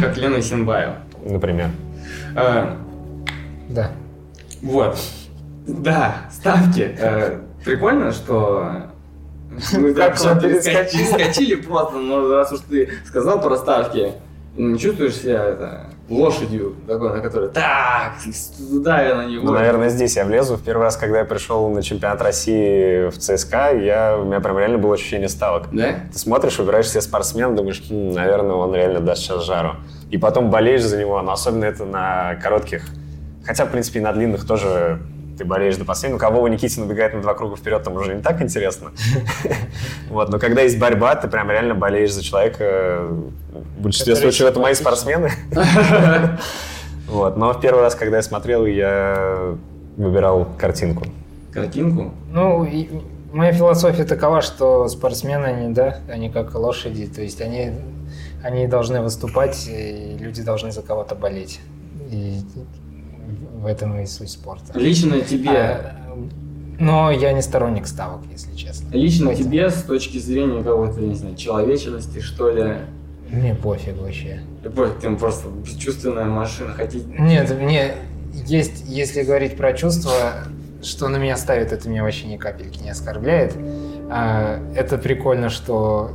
Как Лена Синбаева. например. Э, Да. Вот. Да, ставки. Э, Прикольно, что мы Как переска- перескочили. перескочили просто, но раз уж ты сказал про ставки, не чувствуешь себя это, лошадью такой, на которой так, туда я на него. Ну, наверное, здесь я влезу. В первый раз, когда я пришел на чемпионат России в ЦСКА, я, у меня прям реально было ощущение ставок. Да? Ты смотришь, выбираешь себе спортсмена, думаешь, «Хм, наверное, он реально даст сейчас жару. И потом болеешь за него, но особенно это на коротких. Хотя, в принципе, и на длинных тоже ты болеешь до последнего. У кого Никитин убегает на два круга вперед, там уже не так интересно. Вот, но когда есть борьба, ты прям реально болеешь за человека. В большинстве случаев это мои спортсмены. Вот, но в первый раз, когда я смотрел, я выбирал картинку. Картинку? Ну, моя философия такова, что спортсмены, они, да, они как лошади, то есть они, они должны выступать, и люди должны за кого-то болеть. И в этом и суть спорта. Лично тебе, А, но я не сторонник ставок, если честно. лично Хотя- тебе с точки зрения какой-то, не знаю, человечности, что ли, Мне пофиг вообще. любовь, ты просто бесчувственная машина, хотите... Нет, мне есть, если говорить про чувства, что на меня ставит, это меня вообще ни капельки не оскорбляет. А, это прикольно, что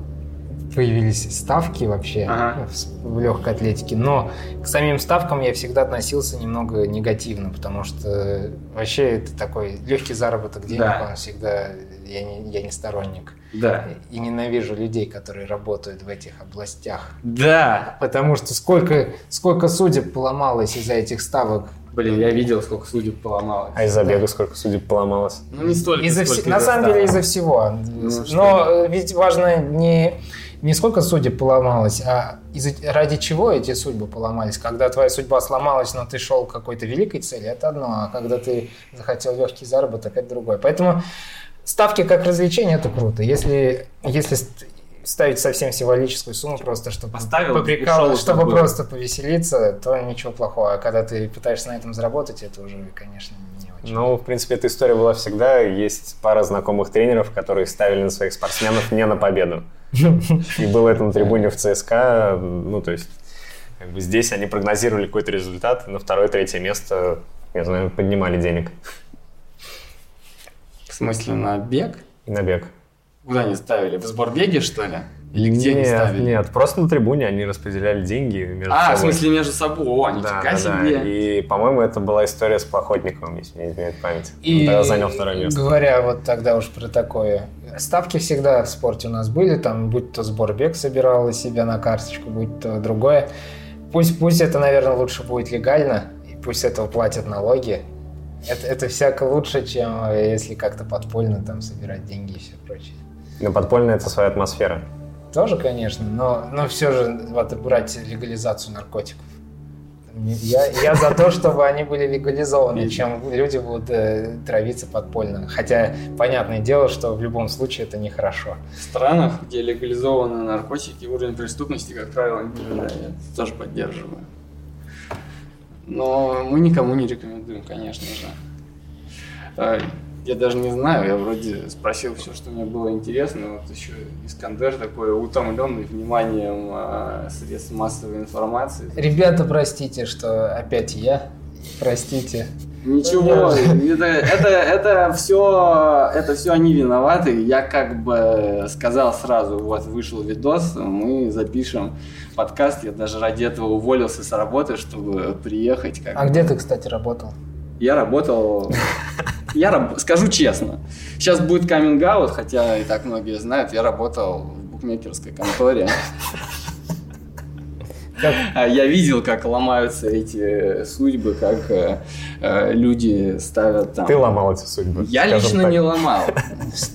появились ставки вообще Ага. в, легкой атлетике, но к самим ставкам я всегда относился немного негативно, потому что вообще это такой легкий заработок денег, Да. он всегда, я не, я не сторонник. Да. И ненавижу людей, которые работают в этих областях. Да! Потому что сколько, сколько судеб поломалось из-за этих ставок. Блин, я видел, сколько судеб поломалось. А из-за бега сколько судеб поломалось? Ну, не столько, Из-за сколько вс- На самом ставок. деле из-за всего. Ну, Но ведь важно не, не сколько судеб поломалось, а из-за- ради чего эти судьбы поломались. Когда твоя судьба сломалась, но ты шел к какой-то великой цели, это одно, а когда ты захотел легкий заработок, это другое. Поэтому ставки как развлечение это круто. Если, если ст- ставить совсем символическую сумму, просто чтобы Поставил, ушел, чтобы просто повеселиться, то ничего плохого. А когда ты пытаешься на этом заработать, это уже, конечно, не очень. Ну, в принципе, эта история была всегда. Есть пара знакомых тренеров, которые ставили на своих спортсменов не на победу. И было это на трибуне в ЦСКА. Ну, то есть, как бы здесь они прогнозировали какой-то результат, на второе, третье место, я знаю, поднимали денег В смысле, на бег? на бег. Куда они ставили? В сборбеге, что ли? Или где они нет, ставили? Нет, просто на трибуне они распределяли деньги между А, в собой. смысле, между собой. О, Да, нифига да, да. себе. И, по-моему, это была история с Плохотниковым, если не изменяет память. И Он тогда занял второе место. говоря вот тогда уж про такое, ставки всегда в спорте у нас были, там, будь то сборбег собирал из себя на карточку, будь то другое. Пусть, пусть это, наверное, лучше будет легально, и пусть этого платят налоги, Это, это всяко лучше, чем э, если как-то подпольно там собирать деньги и все прочее. Но подпольная это своя атмосфера. Тоже, конечно, но, но все же вот брать легализацию наркотиков. Я, я за то, чтобы они были легализованы, чем люди будут э, травиться подпольно. Хотя, понятное дело, что в любом случае это нехорошо. В странах, где легализованы наркотики, уровень преступности, как правило, ниже, я тоже поддерживаю. Но мы никому не рекомендуем, конечно же. А, я даже не знаю, я вроде спросил все, что мне было интересно. Вот еще Искандер такой утомленный вниманием э, средств массовой информации. Ребята, простите, что опять я. Простите. Ничего, это, это, это все, это все они виноваты. Я как бы сказал сразу, вот вышел видос, мы запишем подкаст. Я даже ради этого уволился с работы, чтобы приехать. Как а бы. где ты, кстати, работал? Я работал я раб... скажу честно, сейчас будет каминг хотя и так многие знают, я работал в букмекерской конторе. А я видел, как ломаются эти судьбы, как э, э, люди ставят там. Ты ломал эти судьбы. Я лично не ломал.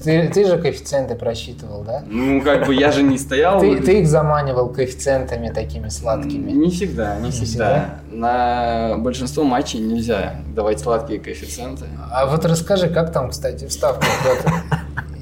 Ты, ты же коэффициенты просчитывал, да? Ну, как бы я же не стоял. Ты, ты их заманивал коэффициентами такими сладкими. Не всегда, не, не всегда. всегда. На большинство матчей нельзя давать сладкие коэффициенты. А вот расскажи, как там, кстати, вставка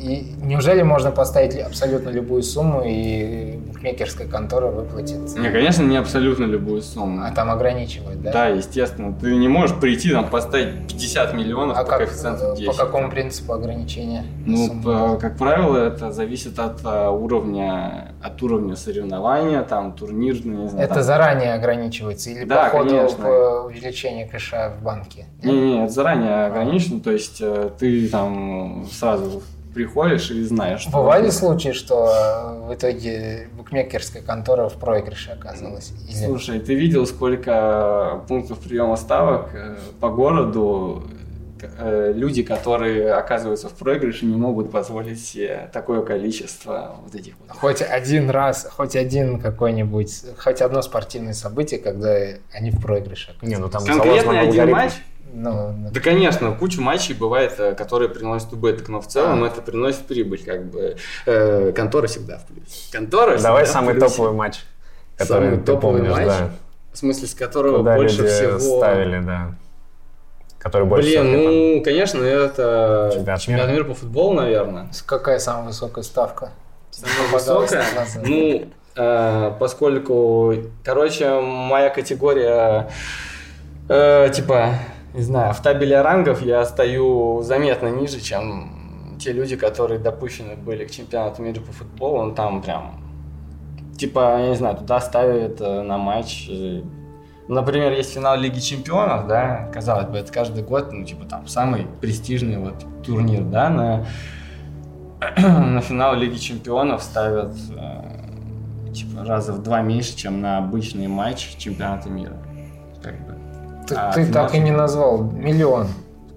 и неужели можно поставить абсолютно любую сумму и букмекерская контора выплатит? Не, конечно, не абсолютно любую сумму. А там ограничивают, да? Да, естественно. Ты не можешь прийти там поставить 50 миллионов а по как, коэффициенту 10. По какому принципу ограничения? Ну, по, как правило, это зависит от а, уровня, от уровня соревнования, там, знаю. Это там. заранее ограничивается или да, по ходу конечно. в увеличение кэша в банке? Не, не, это заранее ограничено, то есть э, ты там сразу приходишь и знаешь. Что Бывали это... случаи, что в итоге букмекерская контора в проигрыше оказалась? Или... Слушай, ты видел, сколько пунктов приема ставок э, по городу э, люди, которые оказываются в проигрыше, не могут позволить себе такое количество вот этих вот. Хоть один раз, хоть один какой-нибудь, хоть одно спортивное событие, когда они в проигрыше. Не, ну там конкретно один матч ну, да, конечно, куча матчей бывает, э, которые приносят убыток, но в целом а. это приносит прибыль, как бы. Э, контора всегда в плюсе. Контора Давай самый топовый матч, который самый ты топовый помнишь, матч, да. В смысле, с которого Куда больше всего... ставили, да. Который больше Блин, всего, ну, там... конечно, это чемпионат, чемпионат мира. мира по футболу, наверное. Какая самая высокая ставка? Самая высокая? Ну, э, поскольку, короче, моя категория, э, типа, не знаю, в табеле рангов я стою заметно ниже, чем те люди, которые допущены были к чемпионату мира по футболу. Он там прям, типа, я не знаю, туда ставят э, на матч. Например, есть финал Лиги Чемпионов, да, казалось бы, это каждый год, ну, типа, там, самый престижный вот турнир, да, на, на финал Лиги Чемпионов ставят, э, типа, раза в два меньше, чем на обычный матч чемпионата мира. Ты, а, ты так и не назвал. Миллион.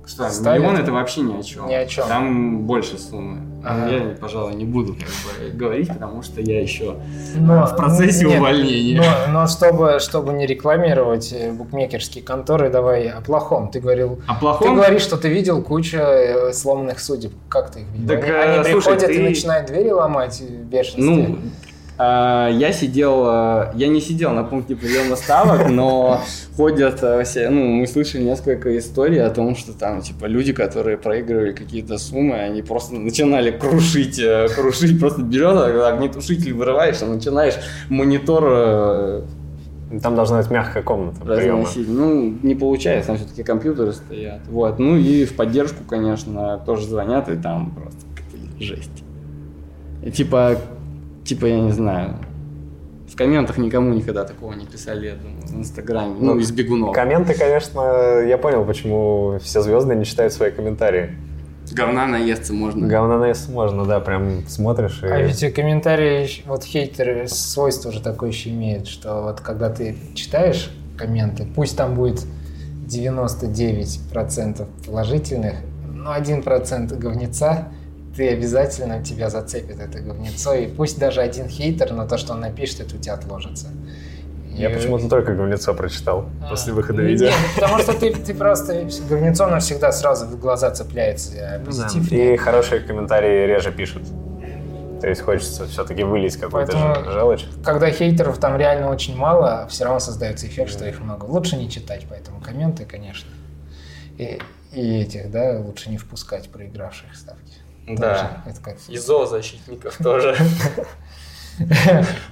Что, Ставят? миллион это вообще ни о чем. Ни о чем. Там больше суммы. Ага. Я, пожалуй, не буду как бы, говорить, потому что я еще но, в процессе нет, увольнения. Но, но чтобы, чтобы не рекламировать э, букмекерские конторы, давай о плохом. Ты говорил. О плохом? Ты говоришь, что ты видел кучу э, сломанных судеб. Как ты их видел? Так, они, они слушай, приходят ты... и начинают двери ломать в бешенстве. Ну, я сидел, а, я не сидел на пункте приема ставок, но ходят а, все, ну, мы слышали несколько историй о том, что там, типа, люди, которые проигрывали какие-то суммы, они просто начинали крушить, крушить, просто берешь огнетушитель, вырываешь, и начинаешь монитор там должна быть мягкая комната приема. Ну, не получается, там все-таки компьютеры стоят. Вот. Ну и в поддержку, конечно, тоже звонят, и там просто жесть. И, типа, типа, я не знаю, в комментах никому никогда такого не писали, я думаю, в Инстаграме, ну, ну из бегунов. Комменты, конечно, я понял, почему все звезды не читают свои комментарии. Говна наесться можно. Говна наесться можно, да, прям смотришь и... А ведь комментарии, вот хейтеры свойство уже такое еще имеют, что вот когда ты читаешь комменты, пусть там будет 99% положительных, но 1% говнеца, ты обязательно тебя зацепит это говнецо, и пусть даже один хейтер, но то, что он напишет, это у тебя отложится. Я И- почему-то только говнецо прочитал А, после выхода ну, видео. нет, потому что ты, ты просто говнецо оно всегда сразу в глаза цепляется, а позитив И нет. хорошие комментарии реже пишут. То есть хочется все-таки Поэтому- же- желчь. Когда хейтеров там реально очень мало, все равно создается эффект, что их много. Лучше не читать, поэтому комменты, конечно. И, и этих, да, лучше не впускать проигравших ставки. Да. Это как... И зоозащитников тоже.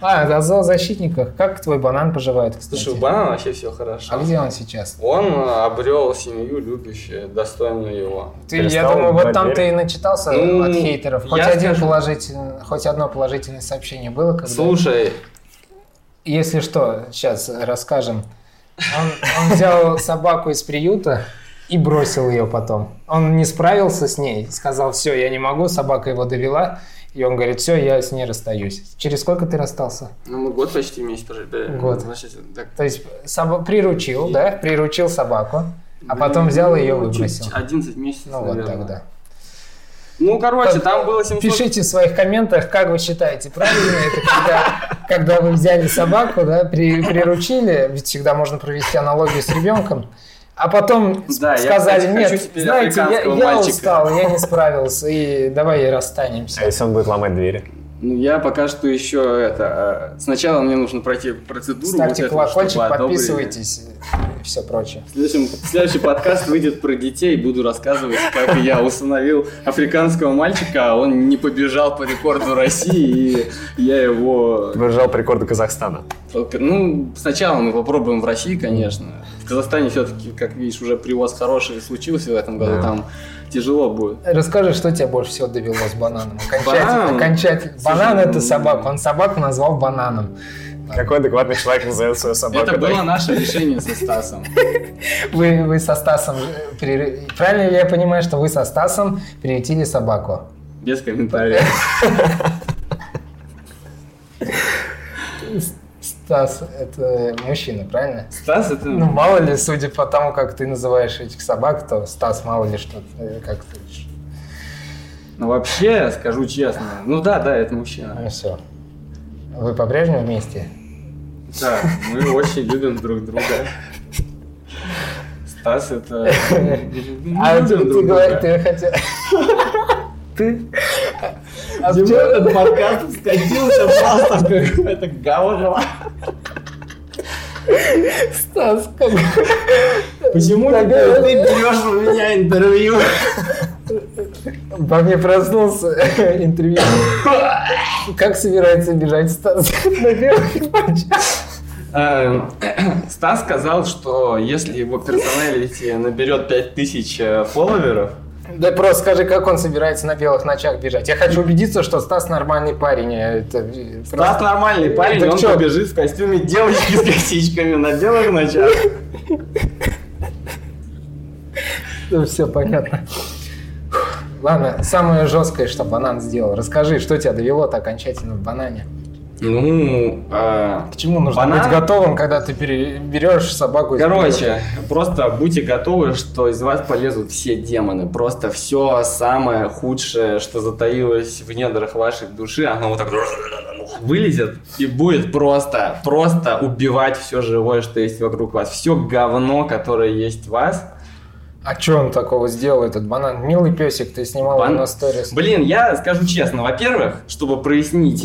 А, о зоозащитниках. Как твой банан поживает, кстати? Слушай, у банана вообще все хорошо. А где он сейчас? Он э, обрел семью любящую, достойную его. Ты, я думаю, вот там ты и начитался Ну, от хейтеров. Хоть один скажу- положительный, хоть одно положительное сообщение было, когда... Слушай, Если что, сейчас расскажем. Он, он взял собаку из приюта и бросил ее потом. Он не справился с ней, сказал, все, я не могу, собака его довела. И он говорит, все, я с ней расстаюсь. Через сколько ты расстался? ну мы год почти вместе прожили. да, Год. значит, так, То есть соба- приручил, да, приручил собаку, а потом взял и ее ну, выбросил. 11 месяцев, Ну вот наверное. тогда. Ну, короче, там было 700... Пишите в своих комментах, как вы считаете, правильно это, когда, когда вы взяли собаку, да, при- приручили, ведь всегда можно провести аналогию с ребенком, а потом Да, я, сказали, кстати, нет, знаете, я, я мальчика». устал, я не справился, и давай расстанемся. А если он будет ломать двери? Ну, я пока что еще это... э, Сначала мне нужно пройти процедуру. Ставьте вот колокольчик, чтобы одобрили. подписывайтесь и все прочее. В следующем, следующий подкаст выйдет про детей. Буду рассказывать, как я установил африканского мальчика, а он не побежал по рекорду России, и я его... Выжал по рекорду Казахстана. Ну, сначала мы попробуем в России, конечно. В Казахстане все-таки, как видишь, уже привоз хороший случился в этом году. Да. Там тяжело будет. Расскажи, что тебя больше всего довело с бананом? Окончательно. Банан? окончательно. Банан это ну- собака, он собаку назвал бананом. Какой адекватный человек назовет свою собаку? Это было наше решение со Стасом. Вы, вы со Стасом... Правильно ли я понимаю, что вы со Стасом приютили собаку? Без комментариев. Стас – это мужчина, правильно? Стас это... Ну, мало ли, судя по тому, как ты называешь этих собак, то Стас мало ли что, э, как ты... Ну, вообще, скажу честно. Ну да, да, это мужчина. Ну, все. Вы по-прежнему вместе? Да, мы очень любим друг друга. Стас это... А ты, говоришь, ты хотел... Ты... А в Почему чём- этот подкаст скатился просто в какое-то говно? Стас, как... Почему ты, Тогда- ты берешь у меня интервью? Во мне проснулся интервью. Как собирается бежать Стас на первый матч? Эм, Стас сказал, что если его персоналити наберет 5000 э, фолловеров, Да просто скажи, как он собирается на белых ночах бежать. Я хочу убедиться, что Стас нормальный парень. а Это э, Стас просто- нормальный парень, Так он чё? побежит в костюме девочки с косичками на белых ночах. все понятно. Ладно, самое жесткое, что банан сделал. Расскажи, что тебя довело-то окончательно в банане. Ну, э, К чему нужно Банан? быть готовым, когда ты берешь собаку Короче, просто будьте готовы, что из вас полезут все демоны. Просто все самое худшее, что затаилось в недрах вашей души, оно вот так вылезет и будет просто, просто убивать все живое, что есть вокруг вас. Все говно, которое есть в вас. А что он такого сделал, этот банан? Милый песик, ты снимал Бан- на сторис. Блин, я скажу честно, во-первых, чтобы прояснить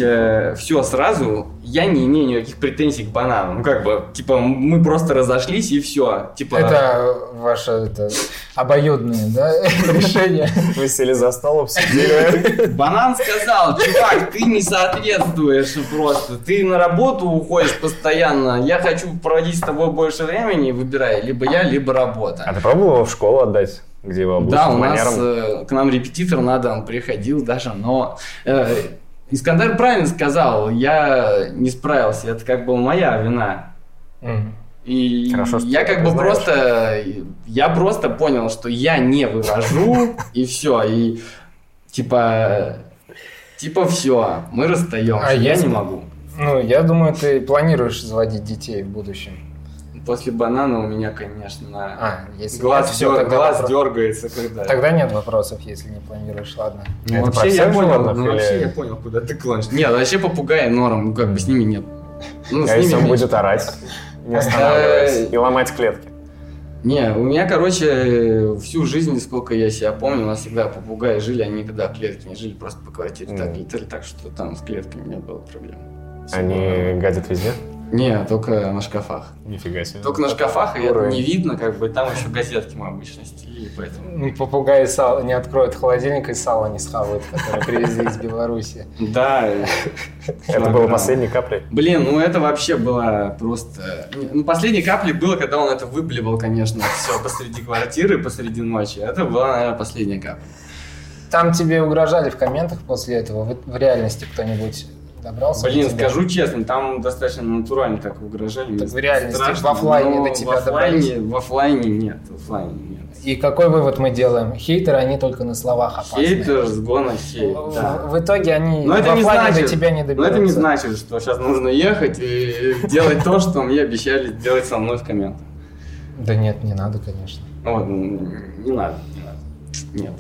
все сразу, я не имею никаких претензий к банану. Ну как бы, типа, мы просто разошлись и все. Типа, Это ваше это, обоюдное да, решение. Вы сели за стол, обсудили. Банан сказал, чувак, ты не соответствуешь просто. Ты на работу уходишь постоянно. Я хочу проводить с тобой больше времени. Выбирай, либо я, либо А работа. ты пробовал его в школу отдать? Где его Да, у нас э, к нам репетитор надо, он приходил даже, но э, Искандар правильно сказал, я не справился, это как бы моя вина. Мгм. И Хорошо, я как бы знаешь. просто, я просто понял, что я не вывожу, и все, и типа, типа все, мы расстаемся, А я не могу. Ну, я думаю, ты планируешь заводить детей в будущем. После банана у меня, конечно, А, если глаз, нет, всё, дёр- тогда глаз вопрос- дергается, когда... Тогда нет вопросов, если не планируешь, ладно. Ну, Это вообще я понял, ну, или- вообще я понял, куда ты клонишь. Нет, вообще попугаи норм, ну как бы с ними нет Ну, с А если ними он будет орать, не останавливаясь, и ломать клетки? Не, у меня, короче, всю жизнь, сколько я себя помню, у нас всегда попугаи жили, они никогда в клетке не жили, просто по квартире так летали, так что там с клетками не было проблем. Они гадят везде? Не, только на шкафах. Нифига себе. Только на шкафах, и это не видно, как бы там еще газетки мы обычно стелили, поэтому... Ну, Попугай сал не откроет холодильник и сало не схавает, которое привезли из Беларуси. Да. Это было последней каплей? Блин, ну это вообще было просто... Ну, последней каплей было, когда он это выблевал, конечно, все посреди квартиры, посреди ночи. Это была, наверное, последняя капля. Там тебе угрожали в комментах после этого? В реальности кто-нибудь добрался? до Блин, скажу честно, там достаточно натурально так угрожали. Так в реальности, страшно, в оффлайне но до тебя в оффлайне, добрались? в оффлайне нет, в оффлайне нет. И какой вывод мы делаем? Хейтеры, они только на словах опасны. Хейтер, сгона хейт, В, да. в итоге они Но это не значит, до тебя не но доберутся. это не значит, что сейчас нужно ехать и делать то, что мне обещали делать со мной в комментах. Да нет, не надо, конечно. Вот, не надо, не надо. Нет.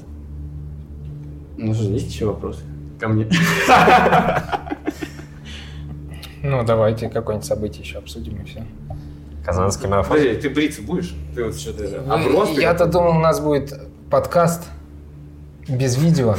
Ну что, есть еще вопросы ко мне? Ну, давайте какое-нибудь событие еще обсудим и все. Казанский марафон? Подожди, ты бриться будешь? Ты вот что-то... оброс ты Я-то думал, у нас будет подкаст без видео.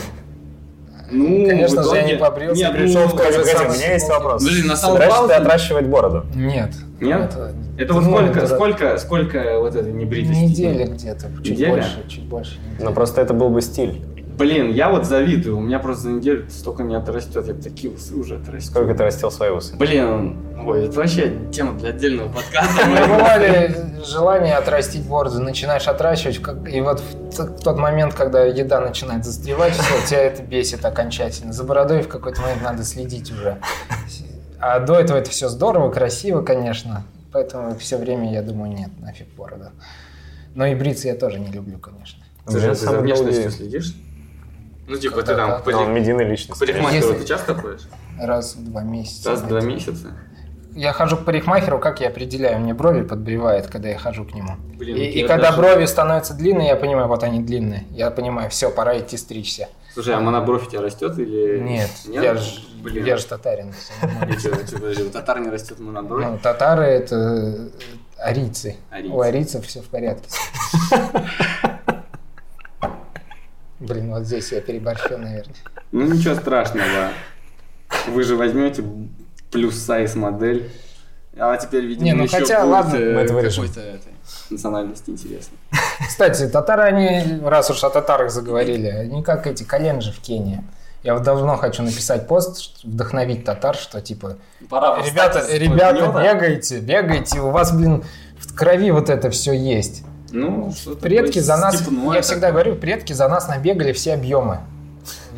Ну, Конечно же, я не побрился, Нет, пришел ну, в Погоди, самый у меня есть вопрос. Блин, на самом Собираешься ты отращивать бороду? Нет. Нет? Это, Это вот ну, сколько, это сколько, сколько вот этой небритости? Неделя где-то, чуть Неделя? больше, чуть больше. недели. Ну, просто это был бы стиль. Блин, я вот завидую, у меня просто за неделю столько не отрастет, я бы такие усы уже отрастил. Сколько ты растил свои усы? Блин, ой, это вообще тема для отдельного подкаста. У меня бывали желание отрастить бороду, начинаешь отращивать, как- и вот в, тот момент, когда еда начинает застревать, все, тебя это бесит окончательно. За бородой в какой-то момент надо следить уже. А до этого это все здорово, красиво, конечно. Поэтому все время я думаю, нет, нафиг борода. Но и бриться я тоже не люблю, конечно. Ты за самое внешностью следишь? Ну, типа, Когда ты там как? к Ну, он парик- медийная к парикмахеру Если- ты часто ходишь? Раз в два месяца. Раз в два месяца? Я хожу к парикмахеру, как я определяю? Мне брови подбривает, когда я хожу к нему. Блин, и у и когда даже- брови становятся длинные, я понимаю, вот они длинные. Я понимаю, все, пора идти стричься. Слушай, а монобровь у тебя растет или... Нет, Нет? я же Блин. я ж татарин. у татар не растет монобровь? Ну, татары это э. Арийцы. У арийцев все в порядке. Блин, вот здесь я переборщил, наверное. Ну, ничего страшного. Вы же возьмете плюс сайз модель. А теперь, видимо, Не, ну еще хотя, ладно, э, мы это вырежем. национальности интересно. Кстати, татары, они, раз уж о татарах заговорили, они как эти коленджи в Кении. Я вот давно хочу написать пост, вдохновить татар, что типа Пора Ребята, ребята, бегайте, бегайте, у вас, блин, в крови вот это все есть. Ну, что-то Предки за нас, степное я всегда такое. говорю, предки за нас набегали все объемы.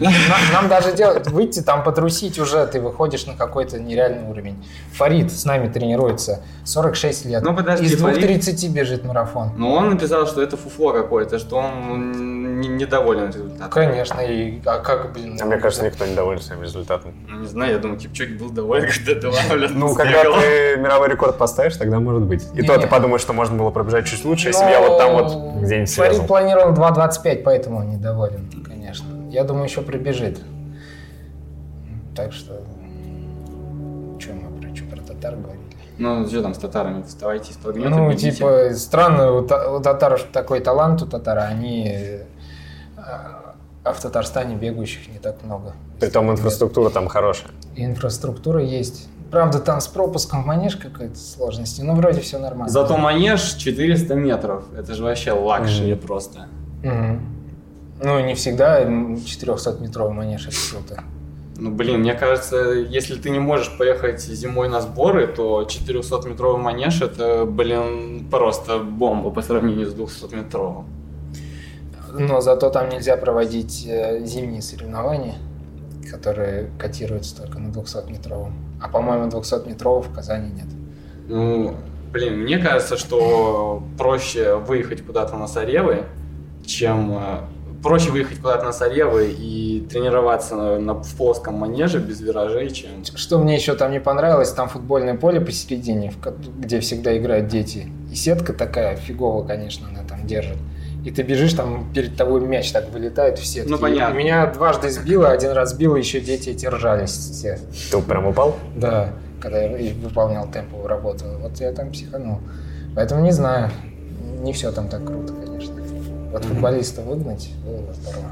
Нам, нам даже делать, выйти там потрусить уже, ты выходишь на какой-то нереальный уровень. Фарид с нами тренируется, 46 лет. Ну, подожди, Из Фарид- 2.30 бежит марафон. Но он написал, что это фуфло какое-то, что он не- недоволен результатом. Конечно, и а как, блин... А мне кажется, никто не доволен своим результатом. Ну, не знаю, я думаю, Кипчоги был доволен, когда добавлял. Ну, когда ты мировой рекорд поставишь, тогда может быть. И то ты подумаешь, что можно было пробежать чуть лучше, если бы я вот там вот где-нибудь Фарид планировал 2.25, поэтому он недоволен, конечно. Я думаю, еще прибежит. Так что... Че мы про, чё, про татар говорили? Ну, что там с татарами? Вставайте гнета, Ну, бегите. типа, странно, у, та- у татар такой талант, у татар, а они... э, А в Татарстане бегающих не так много. Притом инфраструктура там хорошая. И инфраструктура есть. Правда, там с пропуском в манеж какая-то сложности, но вроде все нормально. Зато манеж 400 метров. Это же вообще luxury просто. Мгм. Ну, не всегда 400-метровый манеж это круто. Ну, блин, мне кажется, если ты не можешь поехать зимой на сборы, то 400-метровый манеж это, блин, просто бомба по сравнению с 200-метровым. Но зато там нельзя проводить э, зимние соревнования, которые котируются только на 200-метровом. А, по-моему, 200-метрового в Казани нет. Ну, блин, мне кажется, что проще выехать куда-то на Саревы, чем... Проще выехать куда-то на Саревы и тренироваться на, на- в плоском манеже без виражей, чем... Что мне еще там не понравилось, там футбольное поле посередине, в где всегда играют дети. И сетка такая фиговая, конечно, она там держит. И ты бежишь, там перед тобой мяч так вылетает в сетку. Ну, понятно. Меня дважды сбило, один раз сбило, еще дети эти ржались все. Ты прям упал? Да. когда я выполнял темповую работу. Вот я там психанул. Поэтому не знаю. Не все там так круто, Вот футболиста выгнать было бы здорово.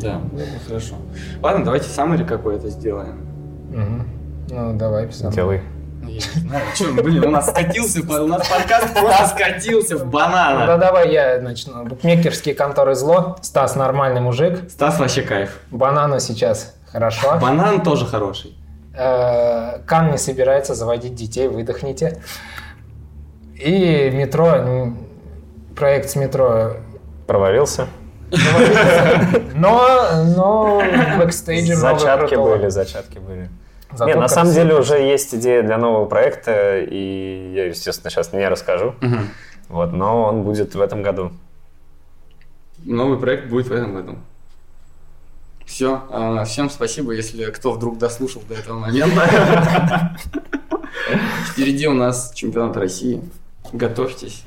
Да, было бы хорошо. Ладно, давайте саммари какой-то сделаем. Мгм. Ну, давай, сам. Делай. Ну, я не знаю, что, блин, у нас скатился, у нас подкаст просто скатился в Ну, да давай я начну. Букмекерские конторы зло. Стас нормальный мужик. Стас вообще кайф. Банану сейчас хорошо. Банан тоже хороший. Э, Кан не собирается заводить детей, выдохните. И метро, проект с метро. Провалился. Но, но много Зачатки были, зачатки были. Зато Нет, на самом деле уже есть идея для нового проекта, и я, естественно, сейчас не расскажу. Вот, но он будет в этом году. Новый проект будет в этом году. Все, всем спасибо, если кто вдруг дослушал до этого момента. Впереди у нас чемпионат России. Готовьтесь.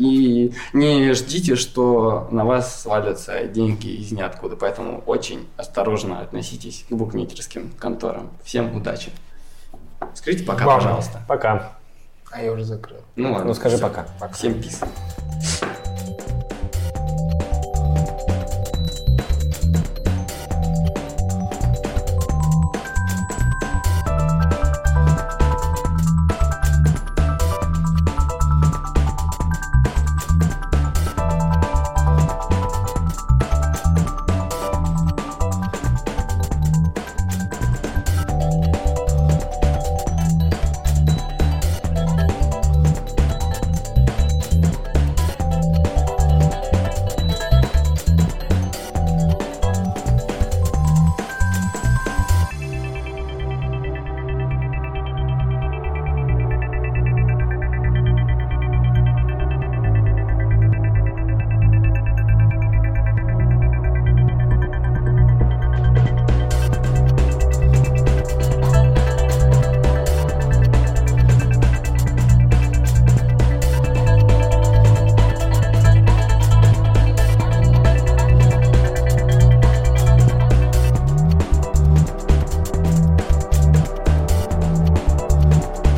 И не ждите, что на вас свалятся деньги из ниоткуда. Поэтому очень осторожно относитесь к букмекерским конторам. Всем удачи. Скажите пока, Бам. пожалуйста. Пока. А я уже закрыл. Ну ладно. Ну скажи всё. пока. Всем писа.